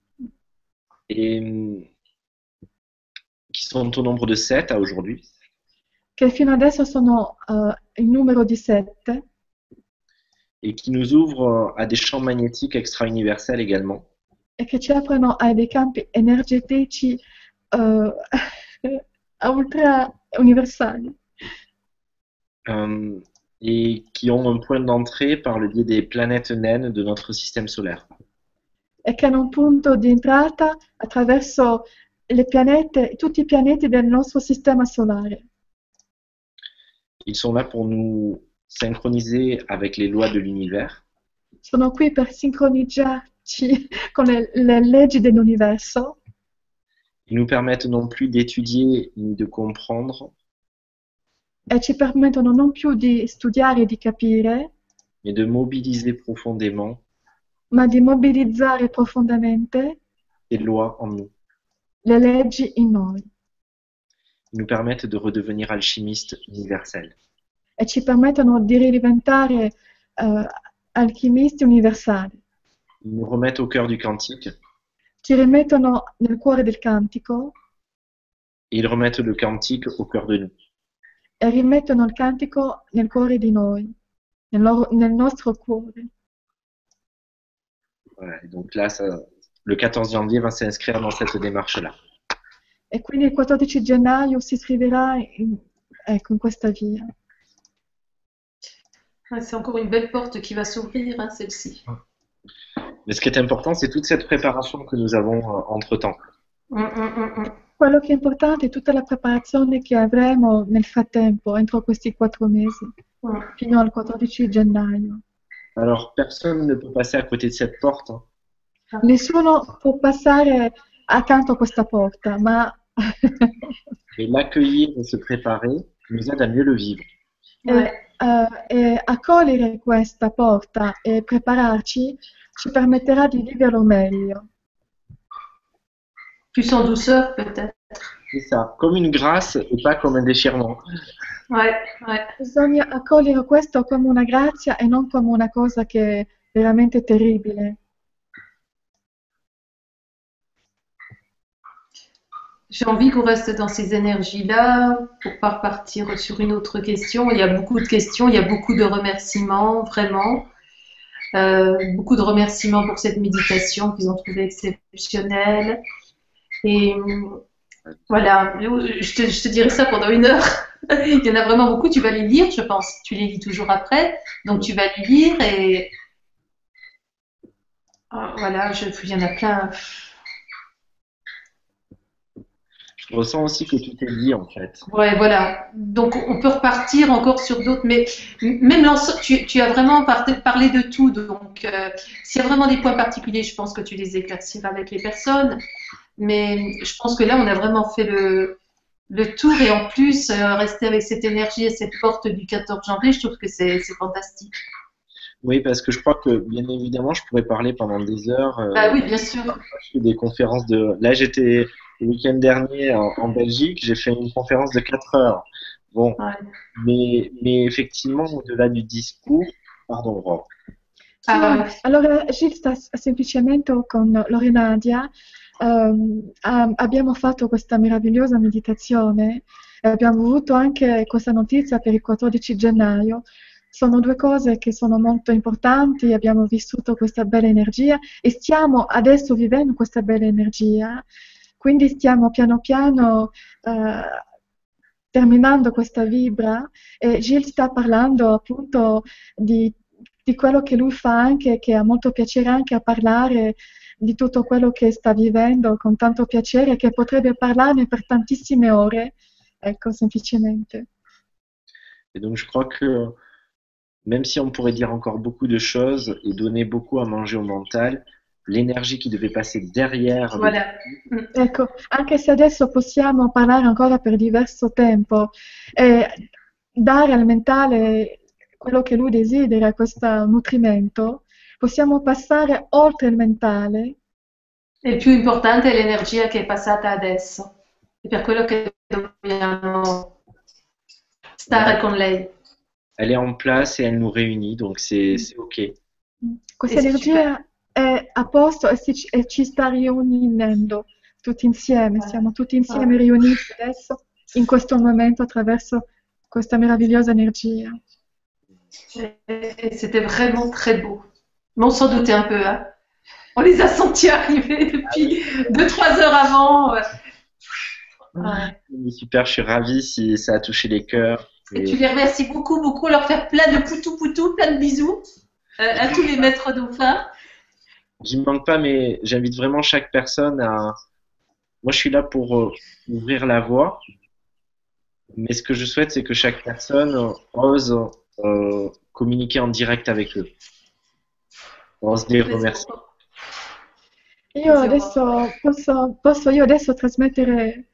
et hum, qui sont au nombre de 7 à aujourd'hui. che fino adesso sono eh, il numero di sette et qui nous ouvrent à des champs magnétiques extra-universels également. Che ci aprono a dei campi energetici eh, ultra universali euh, et qui ont un point d'entrée par le biais des planètes naines de notre système solaire. e che hanno un punto di entrata attraverso le pianete, tutti i pianeti del nostro sistema solare. Ils sont là pour nous synchroniser avec les lois de l'univers Sono qui per sincronizzarci con le, le leggi dell'universo Ils nous permettent non plus d'étudier ni de comprendre, e ci permettono non più di studiare e di capire, mais de mobiliser profondément ma di mobilizzare profondamente ces lois en nous. le leggi in noi Ils nous permettent de redevenir alchimistes universels. e ci permettono di ridiventare eh, alchimisti universali. Ils nous remettent au cœur du quantique Ci rimettono nel cuore del cantico et ils remettent le quantique au cœur de nous. e rimettono il cantico nel cuore di noi, nel, loro- nel nostro cuore. Voilà, et donc là, ça, le 14 janvier va s'inscrire dans cette démarche-là. E quindi il 14 gennaio si iscriverà in, ecco, in questa via. Ouais, C'est encore une belle porte qui va s'ouvrir, hein, celle-ci. Mais ce qui est important, c'est toute cette préparation que nous avons euh, entre-temps. Hum, hum, hum, hum. Quello che è importante è tutta la preparazione che avremo nel frattempo, entro questi quattro mesi, Mm. fino al 14 gennaio. Alors, personne ne peut passer à côté de cette porte. hein. Nessuno può passare accanto a questa porta, ma Et l'accueillir et se préparer nous aide à mieux le vivre. Ouais. eh, eh, accogliere questa porta e prepararci ci permetterà di viverlo meglio. Plus en douceur, peut-être. C'est ça, comme une grâce et pas comme un déchirement. Ouais, ouais. Bisogna accogliere questo come una grazia e non come una cosa che è veramente terribile. J'ai envie qu'on reste dans ces énergies-là pour pas repartir sur une autre question. Il y a beaucoup de questions, il y a beaucoup de remerciements, vraiment. Euh, beaucoup de remerciements pour cette méditation qu'ils ont trouvée exceptionnelle. Et euh, voilà, je te, je dirai ça pendant une heure. Il y en a vraiment beaucoup, tu vas les lire, je pense. Tu les lis toujours après, donc tu vas les lire et Ah, voilà, il y en a plein. Je ressens aussi que tout est dit en fait. Ouais, voilà. Donc, on peut repartir encore sur d'autres, mais même tu, tu as vraiment par- parlé de tout. Donc, euh, s'il y a vraiment des points particuliers, je pense que tu les éclairciras avec les personnes. Mais je pense que là, on a vraiment fait le, le tour et en plus, euh, rester avec cette énergie et cette porte du 14 janvier, je trouve que c'est fantastique. Oui, parce que je crois que bien évidemment, je pourrais parler pendant des heures. euh, Bah oui, bien sûr. Des conférences de. Là, j'étais le week-end dernier en, en Belgique, j'ai fait une conférence de 4 heures. Bon, Ouais. mais, mais effectivement, au-delà du discours, Pardon, Aurore. Ah, allora Gilles sta semplicemente con Lorenadia ehm, abbiamo fatto questa meravigliosa meditazione e abbiamo avuto anche questa notizia per il 14 gennaio. Sono due cose che sono molto importanti, abbiamo vissuto questa bella energia e stiamo adesso vivendo questa bella energia, quindi stiamo piano piano eh, terminando questa vibra e Gilles sta parlando appunto di, di quello che lui fa anche, che ha molto piacere anche a parlare di tutto quello che sta vivendo con tanto piacere che potrebbe parlarne per tantissime ore, ecco, semplicemente. Et donc je crois que même si on pourrait dire encore beaucoup de choses et donner beaucoup à manger au mental, l'énergie qui devait passer derrière. Voilà. Ecco, anche se adesso possiamo parlare ancora per diverso tempo e dare al mentale quello che lui desidera, questo nutrimento, possiamo passare oltre il mentale. Il più importante è l'energia che è passata adesso. È per quello che dobbiamo stare con lei. Elle est en place et elle nous réunit, donc c'est ok. Questa energia è a posto e, ci, e ci sta riunendo tutti insieme, siamo tutti insieme ah. riuniti adesso in questo momento attraverso questa meravigliosa energia. C'était vraiment très beau. Mais on s'en doutait un peu. Hein. On les a sentis arriver depuis 2-3 heures avant. Super, je suis ravie si ça a touché les cœurs. Et, tu les remercies beaucoup, beaucoup, leur faire plein de poutou poutou, plein de bisous euh, à tous les maîtres dauphins. J'y manque pas, mais j'invite vraiment chaque personne à. Moi, je suis là pour euh, ouvrir la voie, mais ce que je souhaite, c'est que chaque personne ose euh, communiquer en direct avec eux. Io adesso trasmettere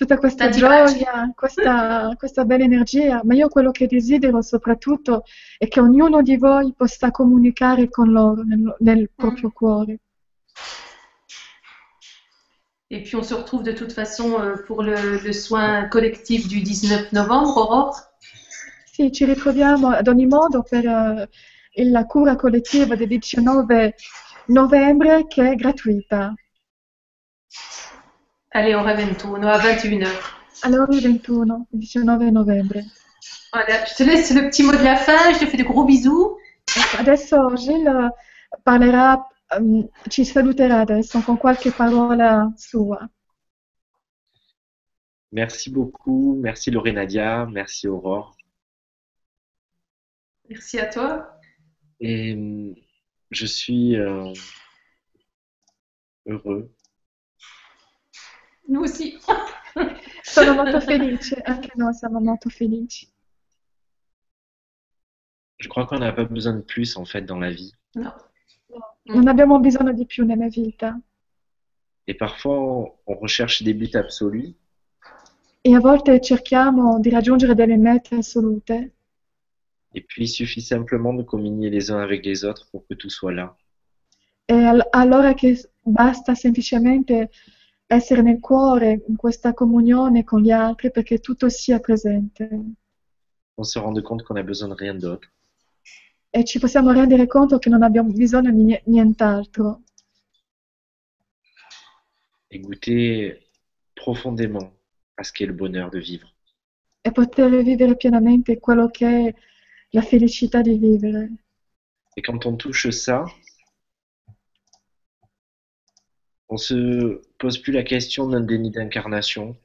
tutta questa gioia, questa, questa, bella energia, ma io quello che desidero soprattutto è che ognuno di voi possa comunicare con loro nel, nel proprio mm. cuore. Et puis on se retrouve de toute façon euh, pour le, le soin collectif du 19 novembre, Aurore Sì, ci ritroviamo ad ogni modo per uh, la cura collettiva del 19 novembre che è gratuita. Alle ore 21 a 21h. Alle ore 21, 19 novembre. Voilà, je te laisse le petit mot de la fin, je te fais de gros bisous. Adesso Gilles parlerà, um, ci saluterà adesso con qualche parola sua. Merci beaucoup, merci Lorena Nadia, merci Aurore. Merci à toi. Et hum, je suis euh, heureux. Nous aussi. Sono molto felice, anche noi siamo molto felici. Je crois qu'on n'a pas besoin de plus en fait dans la vie. Non. Non abbiamo bisogno di più nella vita. Et parfois on recherche des buts absolus. E a volte cerchiamo di raggiungere delle mete assolute. Et puis, il suffit simplement de communier les uns avec les autres pour que tout soit là. E allora che basta semplicemente essere nel cuore, in questa comunione con gli altri perché tutto sia presente. On se rende compte qu'on a besoin de rien d'autre. E ci possiamo rendere conto che non abbiamo bisogno di nient'altro. Et goûter profondément à ce qu'est le bonheur de vivre. E poter vivere pienamente quello che è la felicità di vivere. Et quand on touche ça, on se pose plus la question d'un déni d'incarnation.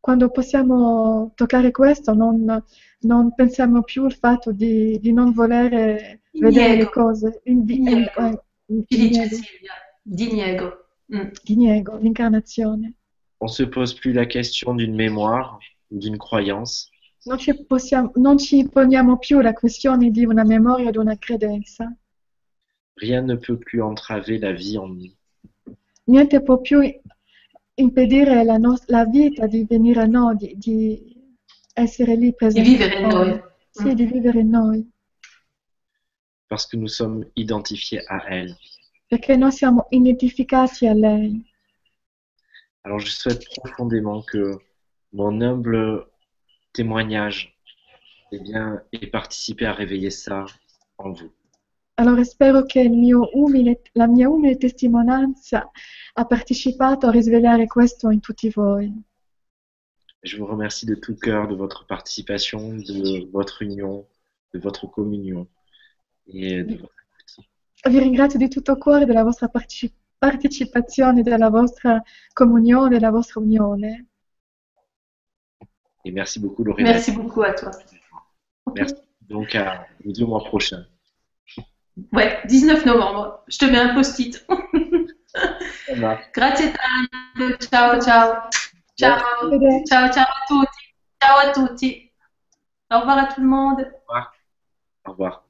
Quando possiamo toccare questo, non, non pensiamo più al fatto di, di non volere vedere le cose. Di, diniego. Di, diniego. Mm. Diniego, l'incarnazione. On se pose plus la question d'une mémoire, d'une croyance. non ci, possiamo, non ci poniamo più la questione di una memoria o di una credenza. Rien ne peut plus entraver la vie en nous. Niente può più impedire la, no- la vita di venire a noi, di, di essere lì presente. Di vivere in noi. Sì, mm. di vivere in noi. Parce que nous sommes identifiés à elle. Perché noi siamo identificati a lei. Alors je souhaite profondément que mon humble témoignage et bien, et participer à réveiller ça en vous. Allora spero che mio umile, la mia umile testimonianza ha partecipato a risvegliare questo in tutti voi. Je vous remercie de tout cœur de votre participation, de votre union, de votre communion et de votre Vi ringrazio di tutto cuore della vostra partecipazione, della vostra comunione, della vostra unione. Et merci beaucoup, Lorena. Merci beaucoup à toi. Merci. Donc, à deux mois prochains. Ouais, 19 novembre. Je te mets un post-it. Grazie tanto. Ciao, ciao. Ciao. Ciao, ciao a tutti. Ciao a tutti. Au revoir à tout le monde. Au revoir.